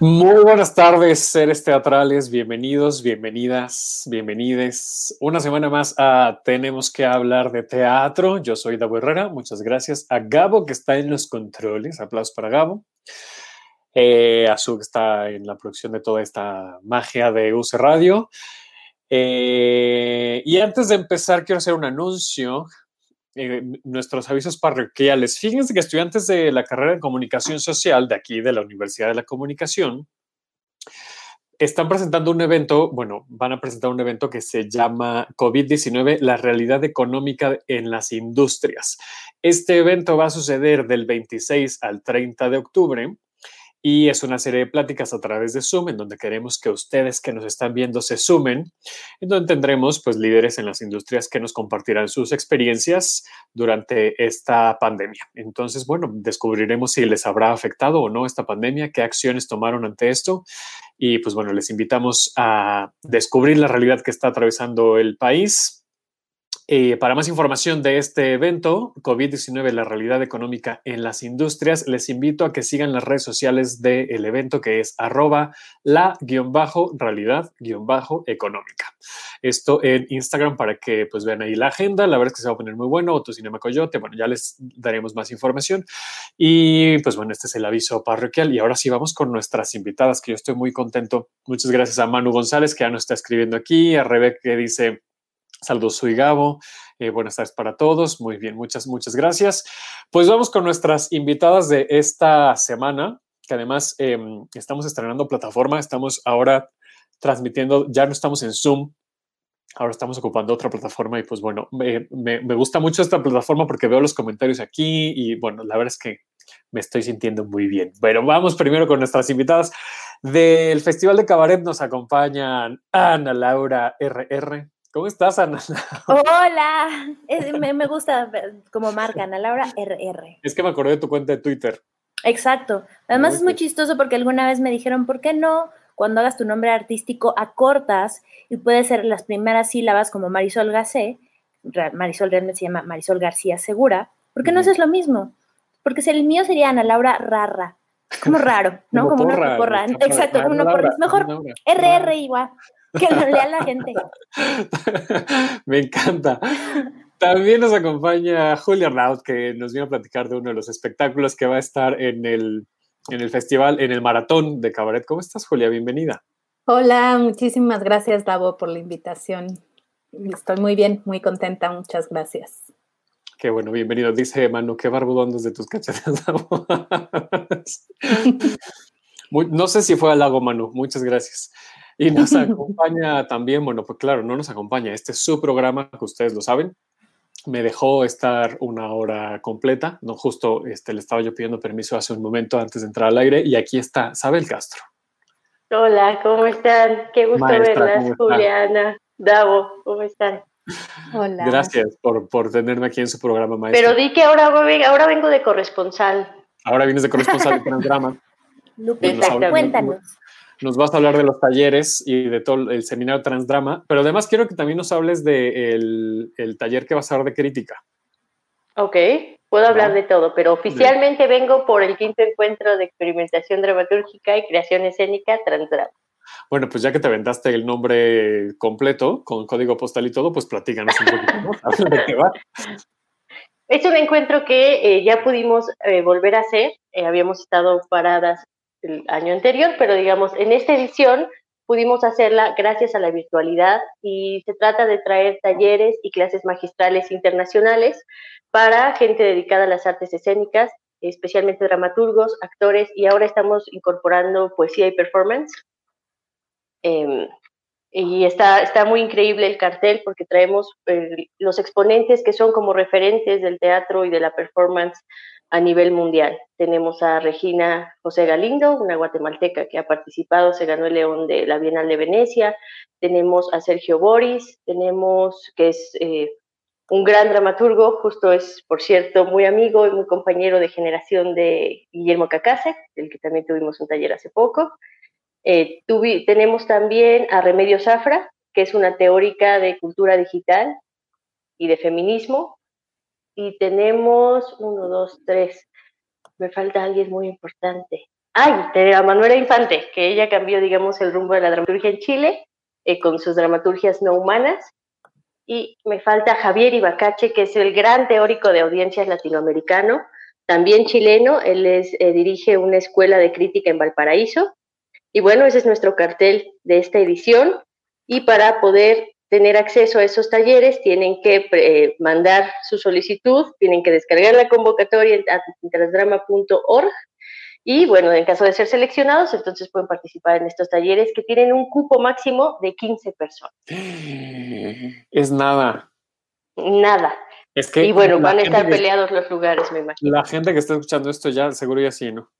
Muy buenas tardes, seres teatrales, bienvenidos, bienvenidas, bienvenides. Una semana más a Tenemos que hablar de teatro. Yo soy Davo Herrera, muchas gracias a Gabo que está en los controles, aplausos para Gabo. Eh, a Su que está en la producción de toda esta magia de UC Radio. Eh, y antes de empezar, quiero hacer un anuncio eh, nuestros avisos parroquiales. Fíjense que estudiantes de la carrera de comunicación social de aquí, de la Universidad de la Comunicación, están presentando un evento, bueno, van a presentar un evento que se llama COVID-19, la realidad económica en las industrias. Este evento va a suceder del 26 al 30 de octubre y es una serie de pláticas a través de Zoom en donde queremos que ustedes que nos están viendo se sumen, en donde tendremos pues líderes en las industrias que nos compartirán sus experiencias durante esta pandemia. Entonces, bueno, descubriremos si les habrá afectado o no esta pandemia, qué acciones tomaron ante esto y pues bueno, les invitamos a descubrir la realidad que está atravesando el país eh, para más información de este evento, COVID-19, la realidad económica en las industrias, les invito a que sigan las redes sociales del evento que es arroba la-realidad-económica. Esto en Instagram para que pues vean ahí la agenda, la verdad es que se va a poner muy bueno, Cinema Coyote, bueno, ya les daremos más información. Y pues bueno, este es el aviso parroquial y ahora sí vamos con nuestras invitadas, que yo estoy muy contento. Muchas gracias a Manu González, que ya nos está escribiendo aquí, a Rebeca que dice... Saludos, soy Gabo. Eh, buenas tardes para todos. Muy bien, muchas, muchas gracias. Pues vamos con nuestras invitadas de esta semana, que además em, estamos estrenando plataforma. Estamos ahora transmitiendo, ya no estamos en Zoom, ahora estamos ocupando otra plataforma y pues bueno, me, me, gusta mucho esta plataforma porque veo los comentarios aquí y bueno, la verdad es que me estoy sintiendo muy bien. Pero vamos primero con nuestras invitadas. Del Festival de Cabaret nos acompañan Ana Laura RR. ¿Cómo estás, Ana? Hola, me, gusta como marca Ana Laura RR. Es que me acordé de tu cuenta de Twitter. Exacto. Además es muy chistoso porque alguna vez me dijeron, ¿por qué no cuando hagas tu nombre artístico acortas y puede ser las primeras sílabas como Marisol Gacé, Marisol realmente se llama Marisol García Segura, ¿por qué no haces lo mismo? Porque si el mío sería Ana Laura Rarra, como raro, ¿no? Como, una porra. Exacto, como una porra. Mejor RR igual. Que lo lea la gente. Me encanta. También nos acompaña Julia Arnaud, que nos viene a platicar de uno de los espectáculos que va a estar en el, en el festival, en el maratón de cabaret. ¿Cómo estás, Julia? Bienvenida. Hola, muchísimas gracias, Davo, por la invitación. Estoy muy bien, muy contenta, muchas gracias. Qué bueno, bienvenido. Dice Manu, qué barbudón desde tus cachetes. no sé si fue al lago, Manu. Muchas gracias. Y nos acompaña también, bueno, pues claro, no nos acompaña, este es su programa, que ustedes lo saben. Me dejó estar una hora completa, no justo este, le estaba yo pidiendo permiso hace un momento antes de entrar al aire y aquí está Sabel Castro. Hola, ¿cómo están? Qué gusto verlas, Juliana, Davo, ¿cómo están? Hola. Gracias por, por, tenerme aquí en su programa, maestro. Pero di que ahora, ahora vengo de corresponsal. Ahora vienes de corresponsal de Transdrama. Exacto, cuéntanos nos vas a hablar de los talleres y de todo el seminario Transdrama, pero además quiero que también nos hables del de el taller que vas a dar de crítica. Ok, puedo hablar de todo, pero oficialmente vengo por el quinto encuentro de experimentación dramatúrgica y creación escénica Transdrama. Bueno, pues ya que te aventaste el nombre completo, con código postal y todo, pues platícanos un poquito, ¿De qué va? Es un encuentro que eh, ya pudimos eh, volver a hacer. Eh, habíamos estado paradas el año anterior, pero digamos, en esta edición pudimos hacerla gracias a la virtualidad y se trata de traer talleres y clases magistrales internacionales para gente dedicada a las artes escénicas, especialmente dramaturgos, actores, y ahora estamos incorporando poesía y performance. Em, y está, está muy increíble el cartel porque traemos eh, los exponentes que son como referentes del teatro y de la performance a nivel mundial. Tenemos a Regina José Galindo, una guatemalteca que ha participado, se ganó el León de la Bienal de Venecia. Tenemos a Sergio Boris, tenemos que es eh, un gran dramaturgo, justo es, por cierto, muy amigo y muy compañero de generación de Guillermo Cacase, del que también tuvimos un taller hace poco. Eh, tenemos también a Remedio Zafra, que es una teórica de cultura digital y de feminismo. Y tenemos uno, dos, tres. Me falta alguien muy importante. Ay, a Manuela Infante, que ella cambió, digamos, el rumbo de la dramaturgia en Chile eh, con sus dramaturgias no humanas. Y me falta Javier Ibacache, que es el gran teórico de audiencias latinoamericano, también chileno. Él es, eh, dirige una escuela de crítica en Valparaíso. Y bueno, ese es nuestro cartel de esta edición. Y para poder tener acceso a esos talleres, tienen que eh, mandar su solicitud, tienen que descargar la convocatoria en transdrama.org y bueno, en caso de ser seleccionados, entonces pueden participar en estos talleres que tienen un cupo máximo de 15 personas. Es nada. Nada. Es que y bueno, van a estar peleados los lugares, me imagino. La gente que está escuchando esto ya, seguro ya sí, ¿no?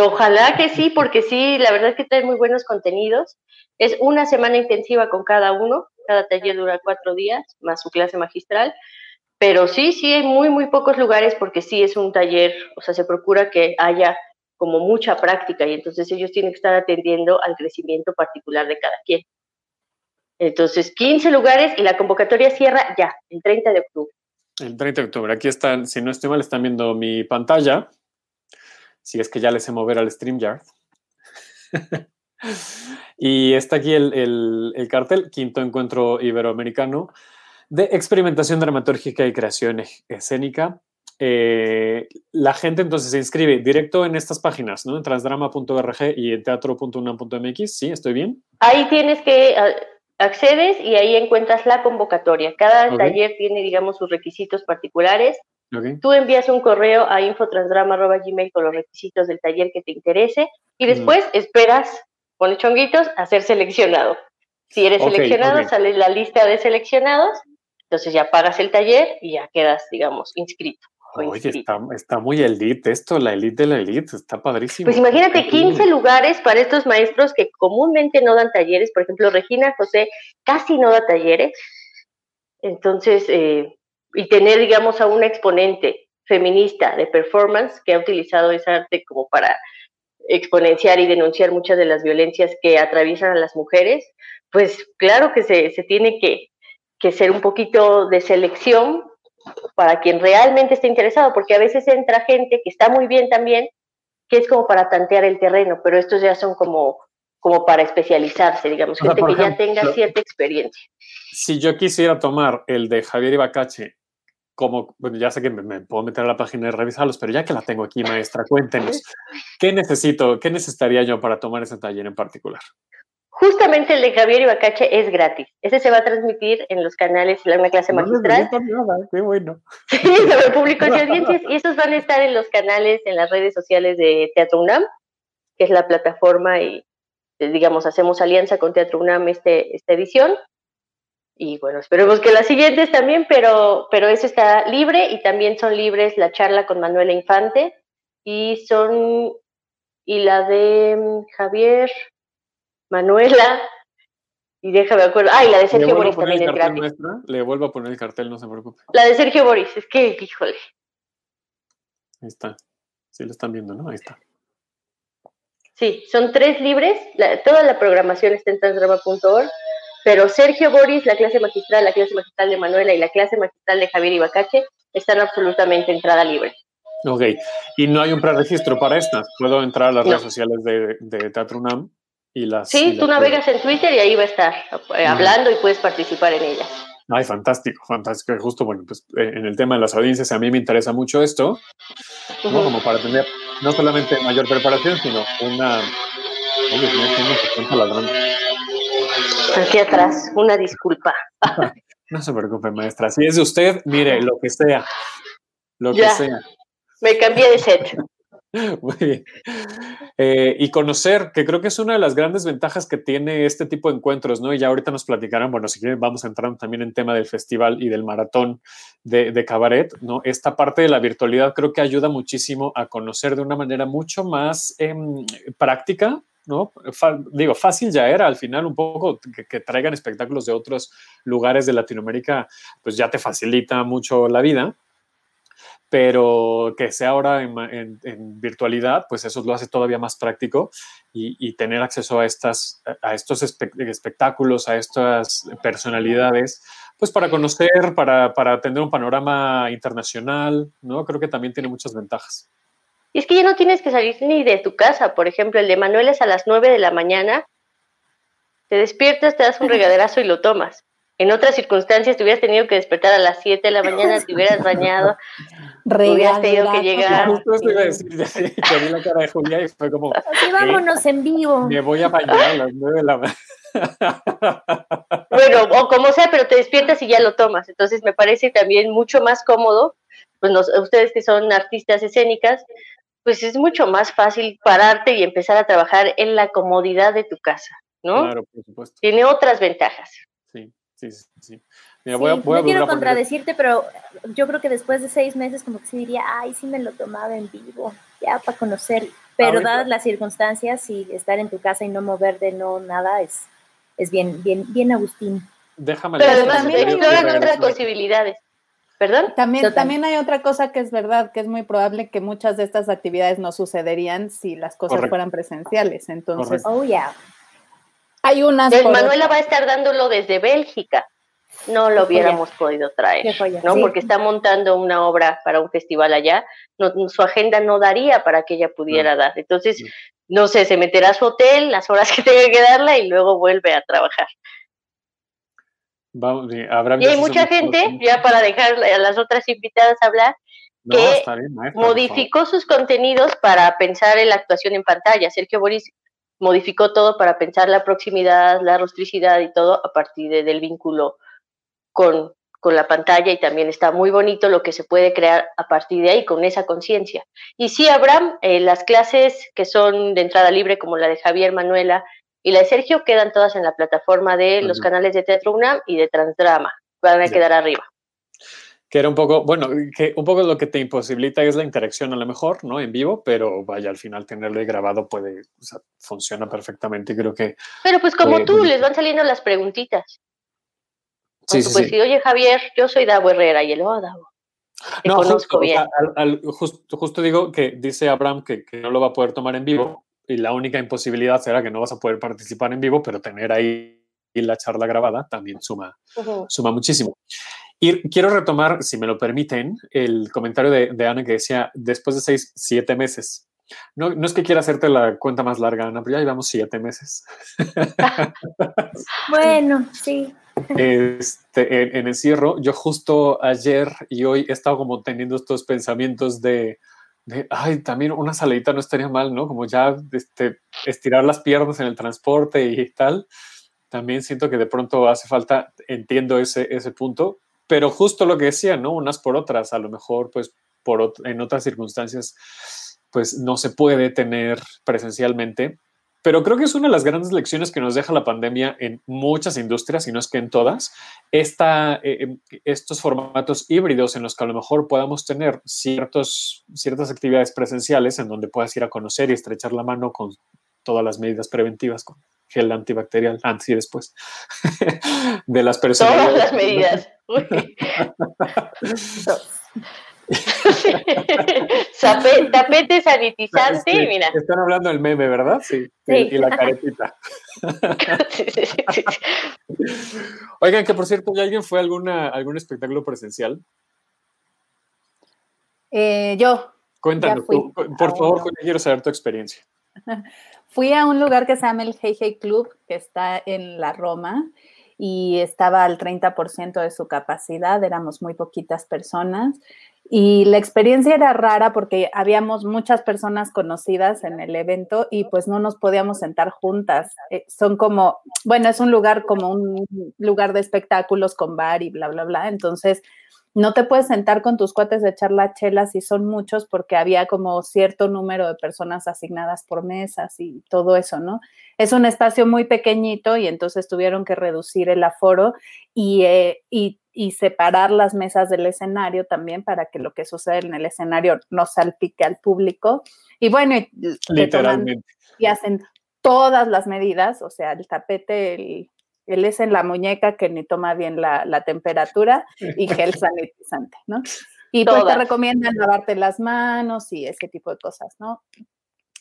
Ojalá que sí, porque sí, la verdad es que trae muy buenos contenidos. Es una semana intensiva con cada uno. Cada taller dura cuatro días, más su clase magistral. Pero sí, sí, hay muy, muy pocos lugares porque sí es un taller, o sea, se procura que haya como mucha práctica y entonces ellos tienen que estar atendiendo al crecimiento particular de cada quien. Entonces, 15 lugares y la convocatoria cierra ya, el 30 de octubre. El 30 de octubre. Aquí están, si no estoy mal, están viendo mi pantalla. Si es que ya les sé mover al StreamYard. y está aquí el, el cartel, quinto encuentro iberoamericano de experimentación dramatúrgica y creación escénica. Eh, la gente entonces se inscribe directo en estas páginas, ¿no? En transdrama.org y en teatro.unam.mx, ¿sí? ¿Estoy bien? Ahí tienes que accedes y ahí encuentras la convocatoria. Cada taller tiene, digamos, sus requisitos particulares. Tú envías un correo a infotransdrama.gmail con los requisitos del taller que te interese y después esperas, con chonguitos, a ser seleccionado. Si eres seleccionado, sale la lista de seleccionados entonces ya pagas el taller y ya quedas, digamos, inscrito. Oye, está, muy elite esto, la elite de la elite, está padrísimo. Pues imagínate 15 lugares para estos maestros que comúnmente no dan talleres, por ejemplo, Regina José casi no da talleres, entonces, eh, y tener, digamos, a una exponente feminista de performance que ha utilizado esa arte como para exponenciar y denunciar muchas de las violencias que atraviesan a las mujeres, pues claro que se, se tiene que, que ser un poquito de selección para quien realmente esté interesado, porque a veces entra gente que está muy bien también, que es como para tantear el terreno, pero estos ya son como, como para especializarse, digamos, gente que ya tenga cierta experiencia. Si yo quisiera tomar el de Javier Ibacache, como, bueno, ya sé que me, puedo meter a la página y revisarlos, pero ya que la tengo aquí, maestra, cuéntenos, ¿qué necesito, qué necesitaría yo para tomar ese taller en particular? Justamente el de Javier Ibacache es gratis. Ese se va a transmitir en los canales, en una clase magistral. qué bueno. Sí, sobre públicos y audiencias. Y estos van a estar en los canales, en las redes sociales de Teatro UNAM, que es la plataforma y, digamos, hacemos alianza con Teatro UNAM este, esta edición. Y bueno, esperemos que las siguientes también, pero, pero eso está libre y también son libres la charla con Manuela Infante y son, y la de mm, Javier, Manuela, y déjame acuerdo. Ay, la de Sergio Boris también es gratis. Le vuelvo a poner el cartel, no se preocupe. La de Sergio Boris, es que, híjole. Ahí está. Sí, lo están viendo, ¿no? Ahí está. Sí, son tres libres. toda la programación está en transdrama.org. Pero Sergio Boris, la clase magistral, la clase magistral de Manuela y la clase magistral de Javier Ibacache están absolutamente entrada libre. Ok. Y no hay un preregistro para estas. Puedo entrar a las redes sociales de, de Teatro UNAM sí, tú navegas en Twitter y ahí va a estar eh, hablando y puedes participar en ella. Ay, fantástico, fantástico. Justo, bueno, pues eh, en el tema de las audiencias a mí me interesa mucho esto, ¿no? Como para tener no solamente mayor preparación, sino una... Aquí atrás, una disculpa. no se preocupe, maestra. Si es de usted, mire, lo que sea. Lo que sea. Me cambié de set. Muy bien. Eh, y conocer, que creo que es una de las grandes ventajas que tiene este tipo de encuentros, ¿no? Y ya ahorita nos platicarán, bueno, si quieren vamos a entrar también en tema del festival y del maratón de, cabaret, ¿no? Esta parte de la virtualidad creo que ayuda muchísimo a conocer de una manera mucho más em, práctica, ¿no? digo, fácil ya era al final un poco que, traigan espectáculos de otros lugares de Latinoamérica, pues ya te facilita mucho la vida, pero que sea ahora en, virtualidad, pues eso lo hace todavía más práctico y, tener acceso a, estas, a estos espectáculos, a estas personalidades, pues para conocer, para, para tener un panorama internacional, ¿no? Creo que también tiene muchas ventajas. Y es que ya no tienes que salir ni de tu casa. Por ejemplo, el de Manuel es a las 9 de la mañana. Te despiertas, te das un regaderazo y lo tomas. En otras circunstancias te hubieras tenido que despertar a las 7 de la mañana, te hubieras bañado, hubieras tenido que llegar. Justo eso iba a decir, te vi la cara de Julia y fue como... Así vámonos en vivo. Me voy a bañar a las 9 de la mañana. Bueno, o como sea, pero te despiertas y ya lo tomas. Entonces me parece también mucho más cómodo, pues ustedes que son artistas escénicas, pues es mucho más fácil pararte y empezar a trabajar en la comodidad de tu casa, ¿no? Claro, por supuesto. Tiene otras ventajas. Sí, sí, sí. no quiero contradecirte, pero yo creo que después de seis meses como que sí diría, ay, sí me lo tomaba en vivo, ya para conocer. Pero dadas las circunstancias y estar en tu casa y no mover de no nada es, es bien, bien, bien Agustín. Déjame Pero además exploran otras posibilidades. ¿Perdón? También, también hay otra cosa que es verdad, que es muy probable que muchas de estas actividades no sucederían si las cosas fueran presenciales. Entonces, oh, yeah. Hay unas. Manuela va a estar dándolo desde Bélgica. No lo hubiéramos podido traer, ¿no? Porque está montando una obra para un festival allá. No, su agenda no daría para que ella pudiera dar. Entonces, no sé, se meterá a su hotel las horas que tenga que darla y luego vuelve a trabajar y hay mucha gente, ya para dejar a las otras invitadas hablar, que modificó sus contenidos para pensar en la actuación en pantalla. Sergio Boris modificó todo para pensar la proximidad, la rostricidad y todo a partir del vínculo con, con la pantalla y también está muy bonito lo que se puede crear a partir de ahí con esa conciencia. Y sí, Abraham, eh, las clases que son de entrada libre como la de Javier Manuela y la de Sergio quedan todas en la plataforma de los canales de Teatro UNAM y de Transdrama. Van a quedar arriba. Que era un poco, bueno, que un poco lo que te imposibilita es la interacción a lo mejor, ¿no? En vivo, pero vaya, al final tenerlo grabado puede, o sea, funciona perfectamente creo que... Pero pues como tú, les van saliendo las preguntitas. Sí, sí, pues sí. oye Javier, yo soy Davo Herrera y él, oh Davo. Te no, conozco bien. justo, digo que dice Abraham que, que, no lo va a poder tomar en vivo, y la única imposibilidad será que no vas a poder participar en vivo, pero tener ahí la charla grabada también suma, suma muchísimo. Y quiero retomar, si me lo permiten, el comentario de, Ana que decía, después de seis, siete meses. No, no es que quiera hacerte la cuenta más larga, Ana, pero ya llevamos siete meses. bueno, sí. Este, en, en encierro, yo justo ayer y hoy he estado como teniendo estos pensamientos de, ay, también una saladita no estaría mal, ¿no? Como ya este, estirar las piernas en el transporte y tal. También siento que de pronto hace falta, entiendo ese, ese punto, pero justo lo que decía, ¿no? Unas por otras, a lo mejor, pues, por, en otras circunstancias, pues no se puede tener presencialmente pero creo que es una de las grandes lecciones que nos deja la pandemia en muchas industrias, y no es que en todas, esta, eh, em, estos formatos híbridos en los que a lo mejor podamos tener ciertos, ciertas actividades presenciales en donde puedas ir a conocer y estrechar la mano con todas las medidas preventivas, gel antibacterial antes y después de las personas. Todas las medidas. tapete sanitizante, mira. Están hablando del meme, ¿verdad? Sí. Y, la caretita. Oigan, que por cierto, ¿ya alguien fue a alguna, algún espectáculo presencial? Eh, yo. Cuéntanos, por favor, quiero saber tu experiencia. Fui a un lugar que se llama el Hey Hey Club, que está en la Roma, y estaba al 30% de su capacidad, éramos muy poquitas personas Y la experiencia era rara porque habíamos muchas personas conocidas en el evento y pues no nos podíamos sentar juntas. Eh, son como, bueno, es un lugar como un lugar de espectáculos con bar y bla, bla, bla. Entonces, no te puedes sentar con tus cuates de echar la chela si son muchos porque había como cierto número de personas asignadas por mesas y todo eso, ¿no? Es un espacio muy pequeñito y entonces tuvieron que reducir el aforo y, eh, y y separar las mesas del escenario también para que lo que sucede en el escenario no salpique al público. Y bueno, literalmente. Y hacen todas las medidas, o sea, el tapete, el, el es en la muñeca que ni toma bien la, la temperatura y gel sanitizante, ¿no? Y pues te recomiendan lavarte las manos y ese tipo de cosas, ¿no?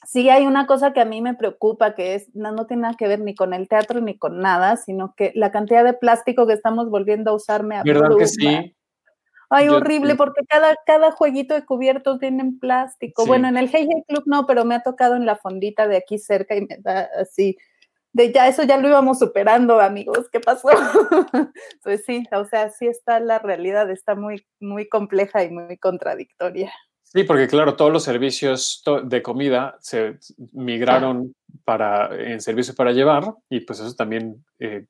Sí hay una cosa que a mí me preocupa, que es, no, tiene nada que ver ni con el teatro ni con nada, sino que la cantidad de plástico que estamos volviendo a usar me ¿Verdad que sí? Ay, horrible, porque cada, cada jueguito de cubiertos tiene plástico. Bueno, en el Hey Hey Club no, pero me ha tocado en la fondita de aquí cerca y me da así, de ya, eso ya lo íbamos superando, amigos, ¿qué pasó? pues sí, o sea, sí está la realidad, está muy, muy compleja y muy contradictoria. Sí, porque claro, todos los servicios de comida se migraron para, en servicio para llevar y pues eso también eh,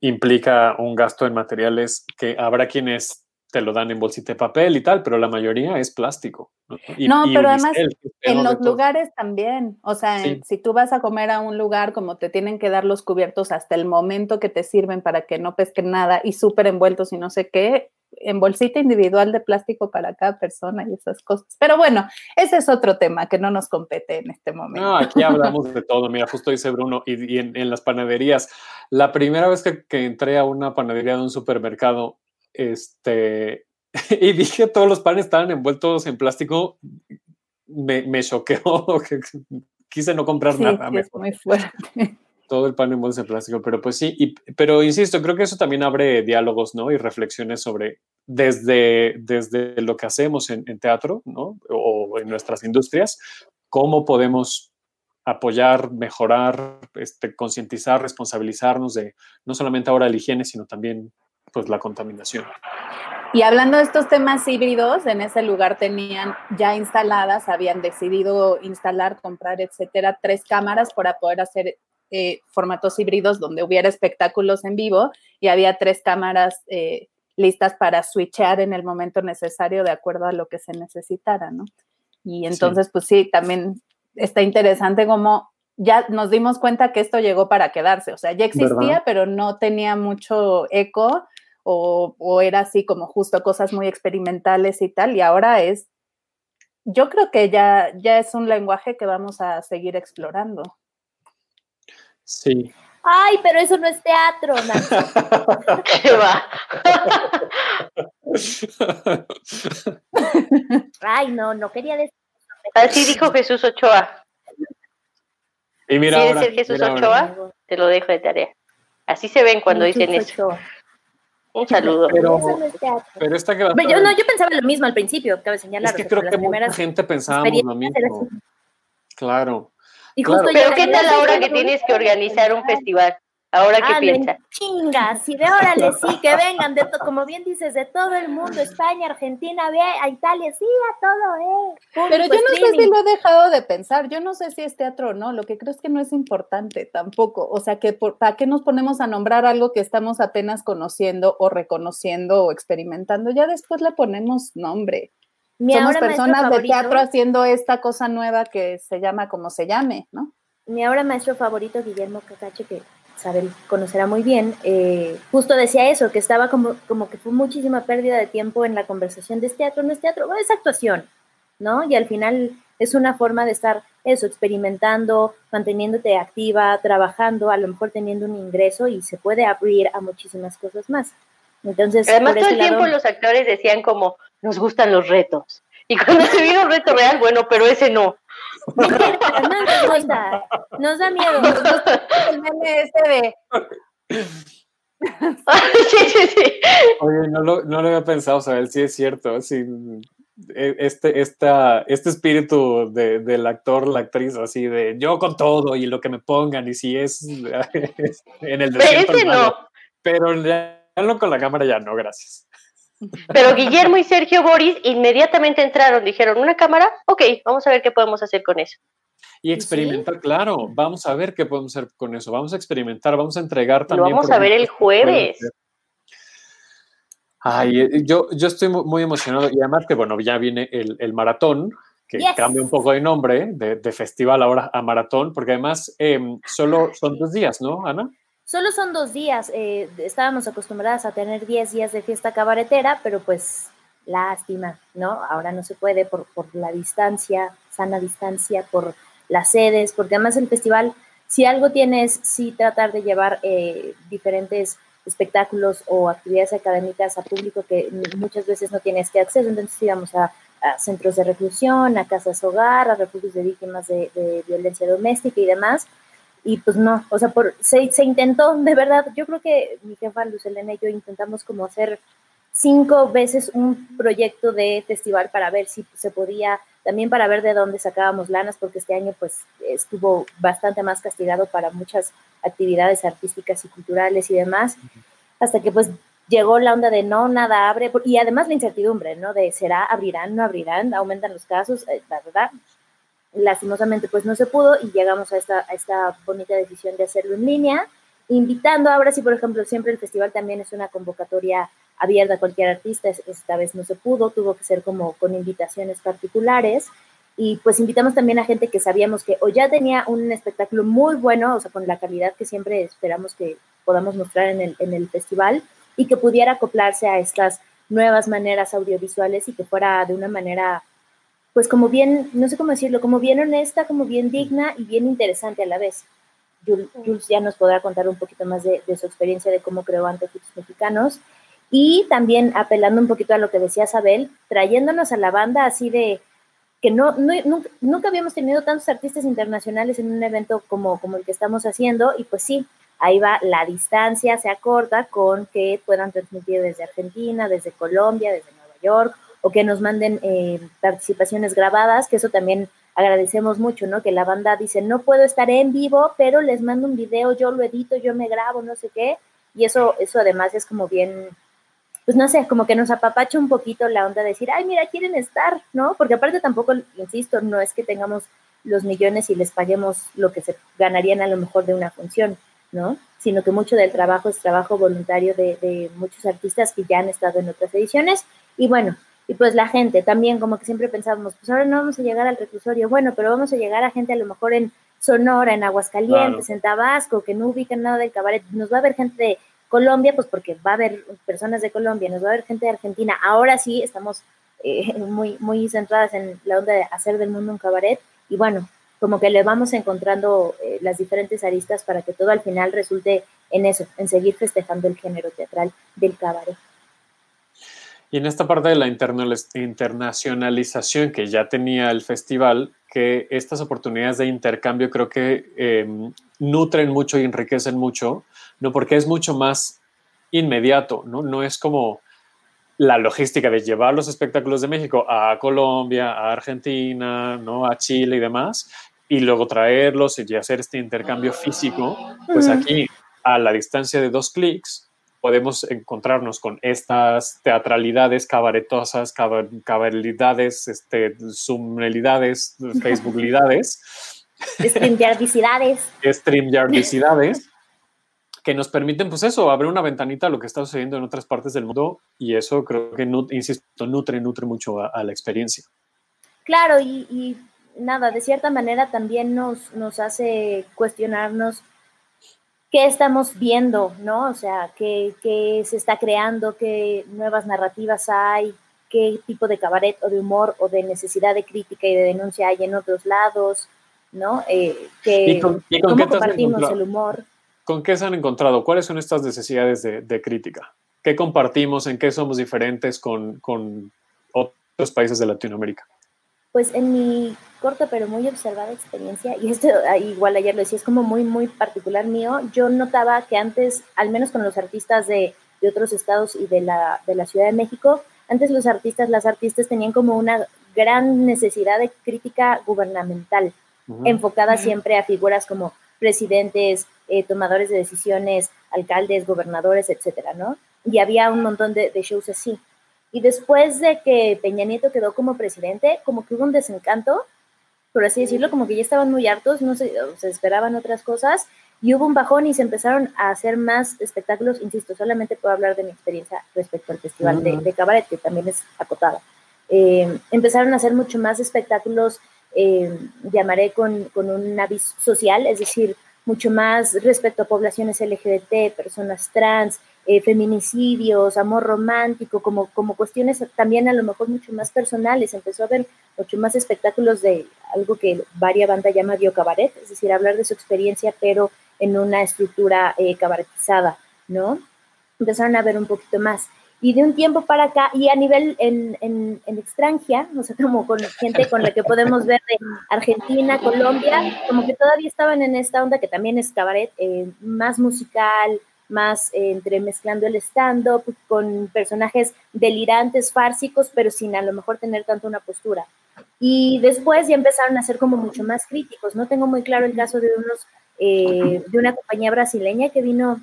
implica un gasto en materiales que habrá quienes te lo dan en bolsita de papel y tal, pero la mayoría es plástico. no, pero además en los lugares también, o sea, si tú vas a comer a un lugar como te tienen que dar los cubiertos hasta el momento que te sirven para que no pesquen nada y súper envueltos y no sé qué, en bolsita individual de plástico para cada persona y esas cosas. Pero bueno, ese es otro tema que no nos compete en este momento. No, aquí hablamos de todo. Mira, justo dice Bruno, y, en, las panaderías, la primera vez que, entré a una panadería de un supermercado, este, y dije todos los panes estaban envueltos en plástico, me, me choqueó, quise no comprar nada. Es muy fuerte todo el pan en bolsa de plástico, pero pues sí, y, pero insisto, creo que eso también abre diálogos, ¿no? Y reflexiones sobre desde, desde lo que hacemos en, teatro, ¿no? O en nuestras industrias, cómo podemos apoyar, mejorar, este, concientizar, responsabilizarnos de no solamente ahora la higiene, sino también pues la contaminación. Y hablando de estos temas híbridos, en ese lugar tenían ya instaladas, habían decidido instalar, comprar, etcétera, tres cámaras para poder hacer eh, formatos híbridos donde hubiera espectáculos en vivo y había tres cámaras eh, listas para switchar en el momento necesario de acuerdo a lo que se necesitara, ¿no? Y entonces, pues sí, también está interesante como ya nos dimos cuenta que esto llegó para quedarse, o sea, ya existía, pero no tenía mucho eco o, o, era así como justo cosas muy experimentales y tal, y ahora es, yo creo que ya, ya es un lenguaje que vamos a seguir explorando. Sí. Ay, pero eso no es teatro, Nacho. ¿Qué va? Ay, no, no quería decir. Así dijo Jesús Ochoa. Y mira ¿Quieres ser Jesús Ochoa? Te lo dejo de tarea. Así se ven cuando dicen eso. Un saludo. Pero, pero esta que va yo, no, yo pensaba lo mismo al principio, cabe señalar. Es que creo que mucha gente pensábamos lo mismo. Claro. Pero ¿qué tal ahora que tienes que organizar un festival? Ahora qué ah, piensas. Chinga, sí, de órale, sí, que vengan, de como bien dices, de todo el mundo, España, Argentina, a Italia, sí, a todo, eh. Pero yo no sé si lo he dejado de pensar, yo no sé si es teatro o no, lo que creo es que no es importante tampoco, o sea, que ¿para qué nos ponemos a nombrar algo que estamos apenas conociendo o reconociendo o experimentando? Ya después le ponemos nombre. Somos personas de teatro haciendo esta cosa nueva que se llama como se llame, ¿no? Mi ahora maestro favorito, Guillermo Cacache, que sabe, conocerá muy bien, eh, justo decía eso, que estaba como, como que fue muchísima pérdida de tiempo en la conversación de teatro, no es teatro, es actuación, ¿no? Y al final es una forma de estar eso, experimentando, manteniéndote activa, trabajando, a lo mejor teniendo un ingreso y se puede abrir a muchísimas cosas más. Entonces, Además, todo el tiempo los actores decían como, nos gustan los retos. Y cuando se vino un reto real, bueno, pero ese no. nos, da, nos da miedo. el meme ese de... sí, sí, sí. Oye, no lo, no lo había pensado, o sea, sí es cierto. Sí, e, este, esta, este espíritu de, del actor, la actriz, así de yo con todo y lo que me pongan, y si es, en el desierto. Pero ese no. Pero ya con la cámara ya no, gracias. Pero Guillermo y Sergio Boris inmediatamente entraron, dijeron, ¿una cámara? Ok, vamos a ver qué podemos hacer con eso. Y experimentar, claro, vamos a ver qué podemos hacer con eso, vamos a experimentar, vamos a entregar también. Lo vamos a ver el jueves. Ay, eh, yo, yo estoy muy emocionado y además que, bueno, ya viene el, el maratón, que cambia un poco de nombre, de, de, festival ahora a maratón, porque además em, solo son dos días, ¿no, Ana? Solo son dos días. Eh, estábamos acostumbradas a tener 10 días de fiesta cabaretera, pero pues lástima, ¿no? Ahora no se puede por, por la distancia, sana distancia, por las sedes, porque además el festival, si algo tiene es sí tratar de llevar eh, diferentes espectáculos o actividades académicas a público que muchas veces no tienes que acceso, entonces íbamos a, centros de reclusión, a casas hogar, a refugios de víctimas de violencia doméstica y demás, y pues no, o sea, por, se, se, intentó, de verdad, yo creo que mi jefa Luz Elena y yo intentamos como hacer cinco veces un proyecto de festival para ver si se podía, también para ver de dónde sacábamos lanas, porque este año pues estuvo bastante más castigado para muchas actividades artísticas y culturales y demás, hasta que pues llegó la onda de no, nada abre, y además la incertidumbre, ¿no? De será, abrirán, no abrirán, aumentan los casos, eh, la verdad, lastimosamente pues no se pudo y llegamos a esta, a esta bonita decisión de hacerlo en línea, invitando ahora sí, por ejemplo, siempre el festival también es una convocatoria abierta a cualquier artista, esta vez no se pudo, tuvo que ser como con invitaciones particulares y pues invitamos también a gente que sabíamos que o ya tenía un espectáculo muy bueno, o sea, con la calidad que siempre esperamos que podamos mostrar en el, en el festival y que pudiera acoplarse a estas nuevas maneras audiovisuales y que fuera de una manera pues como bien, no sé cómo decirlo, como bien honesta, como bien digna y bien interesante a la vez. Jules ya nos podrá contar un poquito más de, su experiencia de cómo creó Antefitos Mexicanos. Y también apelando un poquito a lo que decía Sabel, trayéndonos a la banda así de que no, nunca, habíamos tenido tantos artistas internacionales en un evento como, como el que estamos haciendo. Y pues sí, ahí va, la distancia se acorta con que puedan transmitir desde Argentina, desde Colombia, desde Nueva York o que nos manden eh, participaciones grabadas, que eso también agradecemos mucho, ¿no? Que la banda dice, no puedo estar en vivo, pero les mando un video, yo lo edito, yo me grabo, no sé qué, y eso, eso además es como bien, pues no sé, como que nos apapacha un poquito la onda de decir, ay, mira, quieren estar, ¿no? Porque aparte tampoco, insisto, no es que tengamos los millones y les paguemos lo que se ganarían a lo mejor de una función, ¿no? Sino que mucho del trabajo es trabajo voluntario de, de muchos artistas que ya han estado en otras ediciones. Y bueno, y pues la gente también, como que siempre pensábamos, pues ahora no vamos a llegar al reclusorio, bueno, pero vamos a llegar a gente a lo mejor en Sonora, en Aguascalientes, en Tabasco, que no ubican nada del cabaret. Nos va a ver gente de Colombia, pues porque va a haber personas de Colombia, nos va a ver gente de Argentina. Ahora sí estamos eh, muy, muy centradas en la onda de hacer del mundo un cabaret. Y bueno, como que le vamos encontrando eh, las diferentes aristas para que todo al final resulte en eso, en seguir festejando el género teatral del cabaret. Y en esta parte de la internacionalización que ya tenía el festival, que estas oportunidades de intercambio creo que em, nutren mucho y enriquecen mucho, ¿no? porque es mucho más inmediato, ¿no? no es como la logística de llevar los espectáculos de México a Colombia, a Argentina, ¿no? a Chile y demás, y luego traerlos y hacer este intercambio físico, pues aquí a la distancia de dos clics podemos encontrarnos con estas teatralidades cabaretosas, cabaretidades, este, zoomnelidades, facebooklidades. Streamyardicidades. Streamyardicidades que nos permiten, pues eso, abrir una ventanita a lo que está sucediendo en otras partes del mundo y eso creo que, insisto, nutre, nutre mucho a, la experiencia. Claro, y, y, nada, de cierta manera también nos, nos hace cuestionarnos qué estamos viendo, ¿no? O sea, qué, se está creando, qué nuevas narrativas hay, qué tipo de cabaret o de humor o de necesidad de crítica y de denuncia hay en otros lados, ¿no? Eh, con, ¿Cómo compartimos el humor? ¿Con qué se han encontrado? ¿Cuáles son estas necesidades de, crítica? ¿Qué compartimos? ¿En qué somos diferentes con, con otros países de Latinoamérica? Pues en mi corta pero muy observada experiencia, y esto ah, igual ayer lo decía, es como muy, muy particular mío, yo notaba que antes, al menos con los artistas de, de otros estados y de la, de la Ciudad de México, antes los artistas, las artistas tenían como una gran necesidad de crítica gubernamental, enfocada siempre a figuras como presidentes, eh, tomadores de decisiones, alcaldes, gobernadores, etcétera, ¿no? Y había un montón de, de shows así. Y después de que Peña Nieto quedó como presidente, como que hubo un desencanto, por así decirlo, como que ya estaban muy hartos, no se, se esperaban otras cosas, y hubo un bajón y se empezaron a hacer más espectáculos, insisto, solamente puedo hablar de mi experiencia respecto al festival de, cabaret, que también es acotada. Eh, empezaron a hacer mucho más espectáculos, eh, llamaré con, con un aviso social, es decir, mucho más respecto a poblaciones LGBT, personas trans, eh, feminicidios, amor romántico, como, como cuestiones también a lo mejor mucho más personales. Empezó a haber mucho más espectáculos de algo que varia banda llama cabaret, es decir, hablar de su experiencia, pero en una estructura eh, cabaretizada, ¿no? Empezaron a ver un poquito más. Y de un tiempo para acá, y a nivel en, en, en extranjera, o sea, como con gente con la que podemos ver de Argentina, Colombia, como que todavía estaban en esta onda que también es cabaret, eh, más musical, más eh, entremezclando el stand-up con personajes delirantes, fársicos, pero sin a lo mejor tener tanto una postura. Y después ya empezaron a ser como mucho más críticos. No tengo muy claro el caso de unos, eh, de una compañía brasileña que vino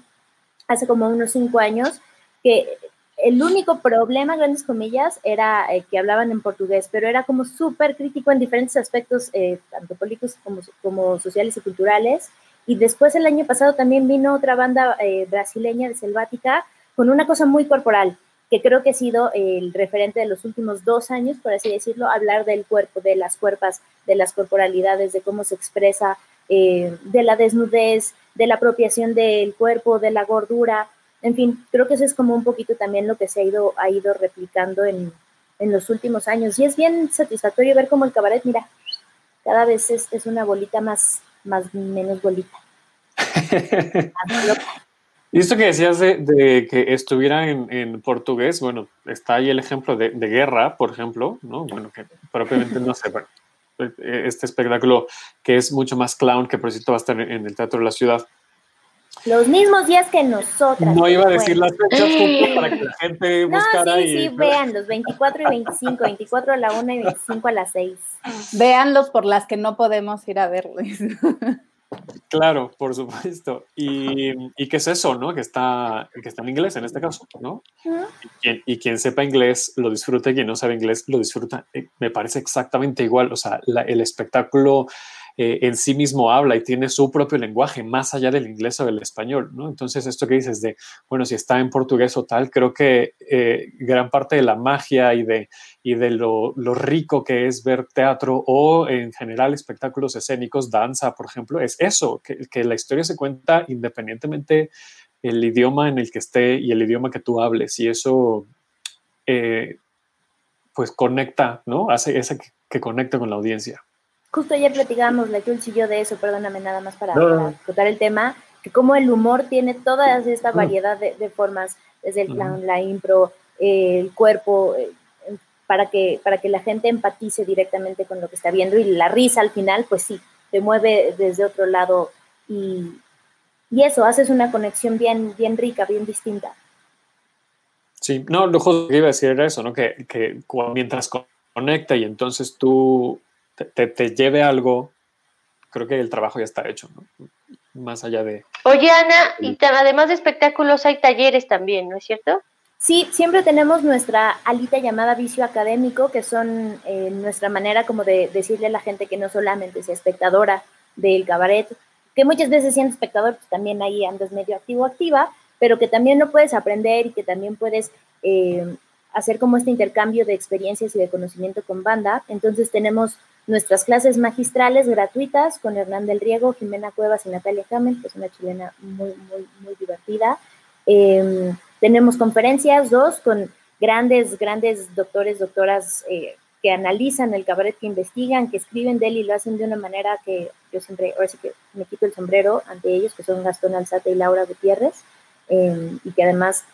hace como unos cinco años, que el único problema, grandes comillas, era eh, que hablaban en portugués, pero era como súper crítico en diferentes aspectos, eh, tanto políticos como, como, sociales y culturales. Y después el año pasado también vino otra banda eh, brasileña de Selvática con una cosa muy corporal, que creo que ha sido el referente de los últimos dos años, por así decirlo, hablar del cuerpo, de las cuerpas, de las corporalidades, de cómo se expresa, de la desnudez, de la apropiación del cuerpo, de la gordura en fin, creo que eso es como un poquito también lo que se ha ido, ha ido replicando en, los últimos años. Y es bien satisfactorio ver cómo el cabaret, mira, cada vez es, una bolita más, más menos bolita. y esto que decías de, que estuviera en, portugués, bueno, está ahí el ejemplo de, Guerra, por ejemplo, ¿no? Bueno, que propiamente no sé, este espectáculo que es mucho más clown, que por cierto va a estar en el Teatro de la Ciudad los mismos días que nosotras. No iba a decir las fechas para que la gente buscara. No, sí, sí, vean, los 24 y 25, 24 a la 1 y 25 a las 6. Véanlos por las que no podemos ir a verles. Claro, por supuesto. Y, y, qué es eso, ¿no? Que está, que está en inglés en este caso, ¿no? y, quien, sepa inglés lo disfruta, y quien no sabe inglés lo disfruta. Eh, me parece exactamente igual. O sea, el espectáculo eh, en sí mismo habla y tiene su propio lenguaje, más allá del inglés o del español, ¿no? Entonces, esto que dices de, bueno, si está en portugués o tal, creo que eh, gran parte de la magia y de, y de lo, rico que es ver teatro o en general espectáculos escénicos, danza, por ejemplo, es eso, que, la historia se cuenta independientemente el idioma en el que esté y el idioma que tú hables y eso eh, pues conecta, ¿no? Hace ese que, que conecta con la audiencia. Justo ayer platicábamos, la Jules y yo de eso, perdóname nada más para, contar el tema, que como el humor tiene toda esta variedad de, formas, desde el clown, la impro, el cuerpo, eh, para, que, para que la gente empatice directamente con lo que está viendo y la risa al final, pues sí, te mueve desde otro lado y, y eso, haces una conexión bien, bien rica, bien distinta. Sí, no, lo que iba a decir era eso, ¿no? Que, que mientras conecta y entonces tú te, lleve algo, creo que el trabajo ya está hecho, ¿no? Más allá de... Oye, Ana, y además de espectáculos hay talleres también, ¿no es cierto? Sí, siempre tenemos nuestra alita llamada vicio académico, que son eh, nuestra manera como de decirle a la gente que no solamente sea espectadora del cabaret, que muchas veces siendo espectador, pues también ahí andas medio activo activa, pero que también lo puedes aprender y que también puedes eh, hacer como este intercambio de experiencias y de conocimiento con banda. Entonces tenemos nuestras clases magistrales gratuitas con Hernán del Riego, Jimena Cuevas y Natalia Hamel, que es una chilena muy, muy, muy divertida. Em, tenemos conferencias, dos, con grandes, grandes doctores, doctoras eh, que analizan el cabaret, que investigan, que escriben de él y lo hacen de una manera que yo siempre, ahora sí que me quito el sombrero ante ellos, que son Gastón Alzate y Laura Gutiérrez, em, y que además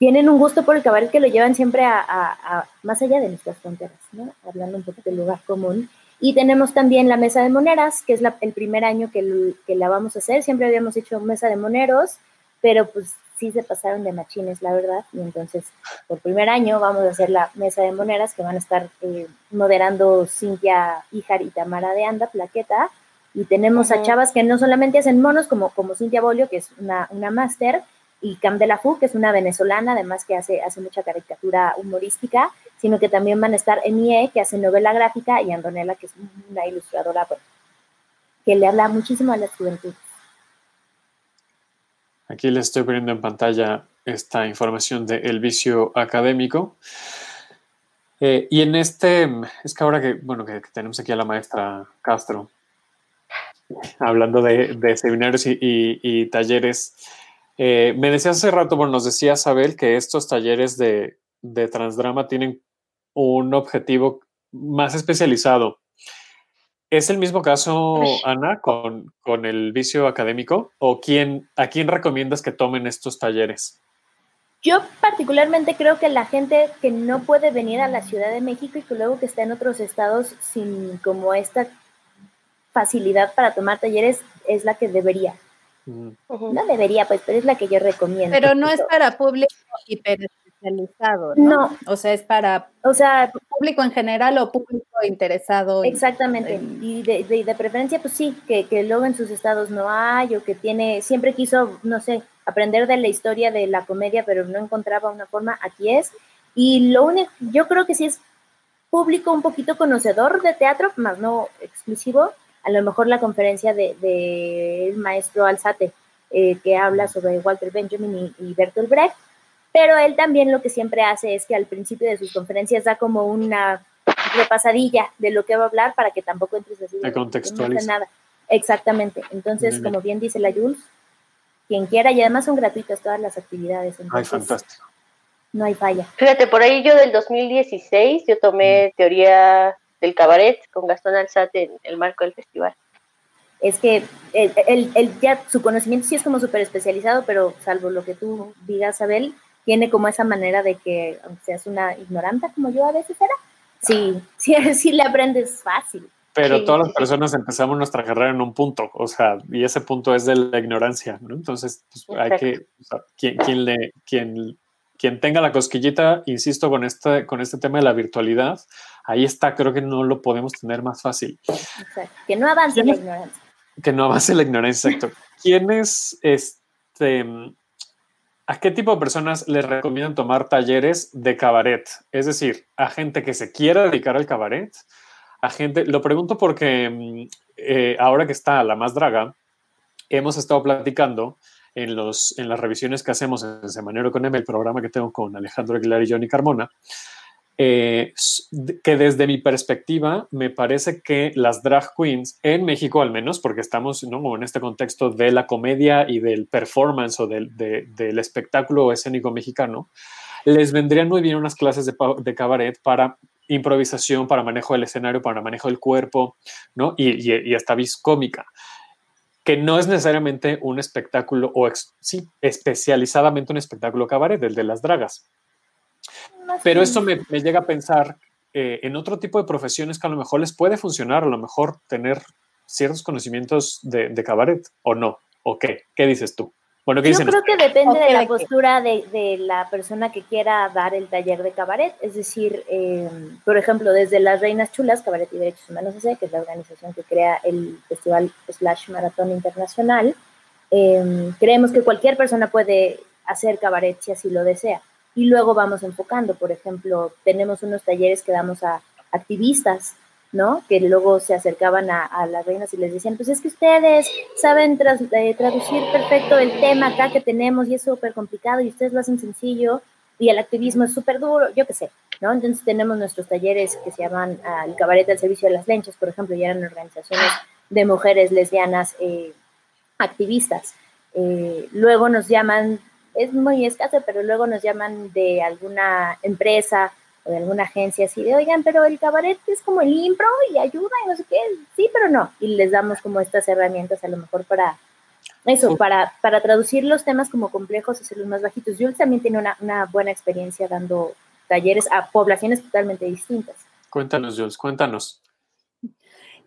tienen un gusto por el cabaret que lo llevan siempre a, más allá de nuestras fronteras, ¿no? hablando un poco del lugar común. Y tenemos también la mesa de moneras, que es el primer año que, que, la vamos a hacer. Siempre habíamos hecho mesa de moneros, pero pues sí se pasaron de machines, la verdad. Y entonces, por primer año vamos a hacer la mesa de moneras, que van a estar eh, moderando Cintia Ijar y Tamara de Anda, plaqueta. Y tenemos a chavas que no solamente hacen monos, como, como Cintia Bolio, que es una, una máster, y Cam de la Fu, que es una venezolana, además que hace, hace mucha caricatura humorística, sino que también van a estar Emie, que hace novela gráfica, y Andonela, que es una ilustradora que le habla muchísimo a la juventud. Aquí le estoy poniendo en pantalla esta información de El Vicio Académico. Eh, y en este, es que ahora que, bueno, que, tenemos aquí a la maestra Castro, hablando de, seminarios y, talleres, eh, me decía hace rato, bueno, nos decía Sabel que estos talleres de, de transdrama tienen un objetivo más especializado. ¿Es el mismo caso, Ana, con, con, el vicio académico? ¿O quién, a quién recomiendas que tomen estos talleres? Yo particularmente creo que la gente que no puede venir a la Ciudad de México y que luego que está en otros estados sin como esta facilidad para tomar talleres es la que debería. No debería, pues, pero es la que yo recomiendo. Pero no es para público hiperespecializado, ¿no? No. O sea, es para o sea, público en general o público interesado. Exactamente. Y de, de, preferencia, pues sí, que, que luego en sus estados no hay o que tiene, siempre quiso, no sé, aprender de la historia de la comedia, pero no encontraba una forma, aquí es. Y lo único, yo creo que sí es público un poquito conocedor de teatro, más no exclusivo, a lo mejor la conferencia del de, maestro Alzate, eh, que habla sobre Walter Benjamin y, Bertolt Brecht, pero él también lo que siempre hace es que al principio de sus conferencias da como una repasadilla de lo que va a hablar para que tampoco entres así. De contextualiza. nada. Exactamente. Entonces, como bien dice la Jules, quien quiera, y además son gratuitas todas las actividades. Ay, fantástico. No hay falla. Fíjate, por ahí yo del 2016 yo tomé mm. teoría del cabaret con Gastón Alzate en el marco del festival. Es que él, ya su conocimiento sí es como súper especializado, pero salvo lo que tú digas, Abel, tiene como esa manera de que, aunque seas una ignoranta como yo a veces era, sí, sí, sí le aprendes fácil. Pero todas las personas empezamos nuestra carrera en un punto, o sea, y ese punto es de la ignorancia, ¿no? Entonces, pues, hay que, quien, le, quien, quien tenga la cosquillita, insisto, con este, con este tema de la virtualidad, ahí está, creo que no lo podemos tener más fácil. Exacto. Que no avance la ignorancia. Que no avance la ignorancia, exacto. ¿Quiénes, este, a qué tipo de personas les recomiendan tomar talleres de cabaret? Es decir, a gente que se quiera dedicar al cabaret, a gente, lo pregunto porque mm, eh, ahora que está la más draga, hemos estado platicando en, los, en las revisiones que hacemos en Semanero con M, el programa que tengo con Alejandro Aguilar y Johnny Carmona, eh, que desde mi perspectiva me parece que las drag queens, en México al menos, porque estamos ¿no? en este contexto de la comedia y del performance o del, del espectáculo escénico mexicano, les vendrían muy bien unas clases de, cabaret para improvisación, para manejo del escenario, para manejo del cuerpo, ¿no? Y, hasta vis cómica, que no es necesariamente un espectáculo, o sí, especializadamente un espectáculo cabaret, el de las dragas. Pero esto me, llega a pensar eh, en otro tipo de profesiones que a lo mejor les puede funcionar, a lo mejor tener ciertos conocimientos de, de cabaret, o no, o qué, ¿qué dices tú? Yo creo que depende de la postura de, la persona que quiera dar el taller de cabaret. Es decir, em, por ejemplo, desde las Reinas Chulas, Cabaret y Derechos Humanos que es la organización que crea el Festival Slash Maratón Internacional, em, creemos que cualquier persona puede hacer cabaret si así lo desea. Y luego vamos enfocando. Por ejemplo, tenemos unos talleres que damos a activistas ¿no? Que luego se acercaban a, las reinas y les decían, pues es que ustedes saben eh, traducir perfecto el tema acá que tenemos y es súper complicado y ustedes lo hacen sencillo y el activismo es súper duro, yo qué sé, ¿no? Entonces tenemos nuestros talleres que se llaman ah, el cabaret del servicio de las lenchas, por ejemplo, y eran organizaciones de mujeres lesbianas eh, activistas. Eh, luego nos llaman, es muy escaso, pero luego nos llaman de alguna empresa o de alguna agencia así de, oigan, pero el cabaret es como el impro y ayuda y no sé qué, sí, pero no. Y les damos como estas herramientas a lo mejor para eso, para, para traducir los temas como complejos y hacerlos más bajitos. Jules también tiene una, una buena experiencia dando talleres a poblaciones totalmente distintas. Cuéntanos, Jules, cuéntanos.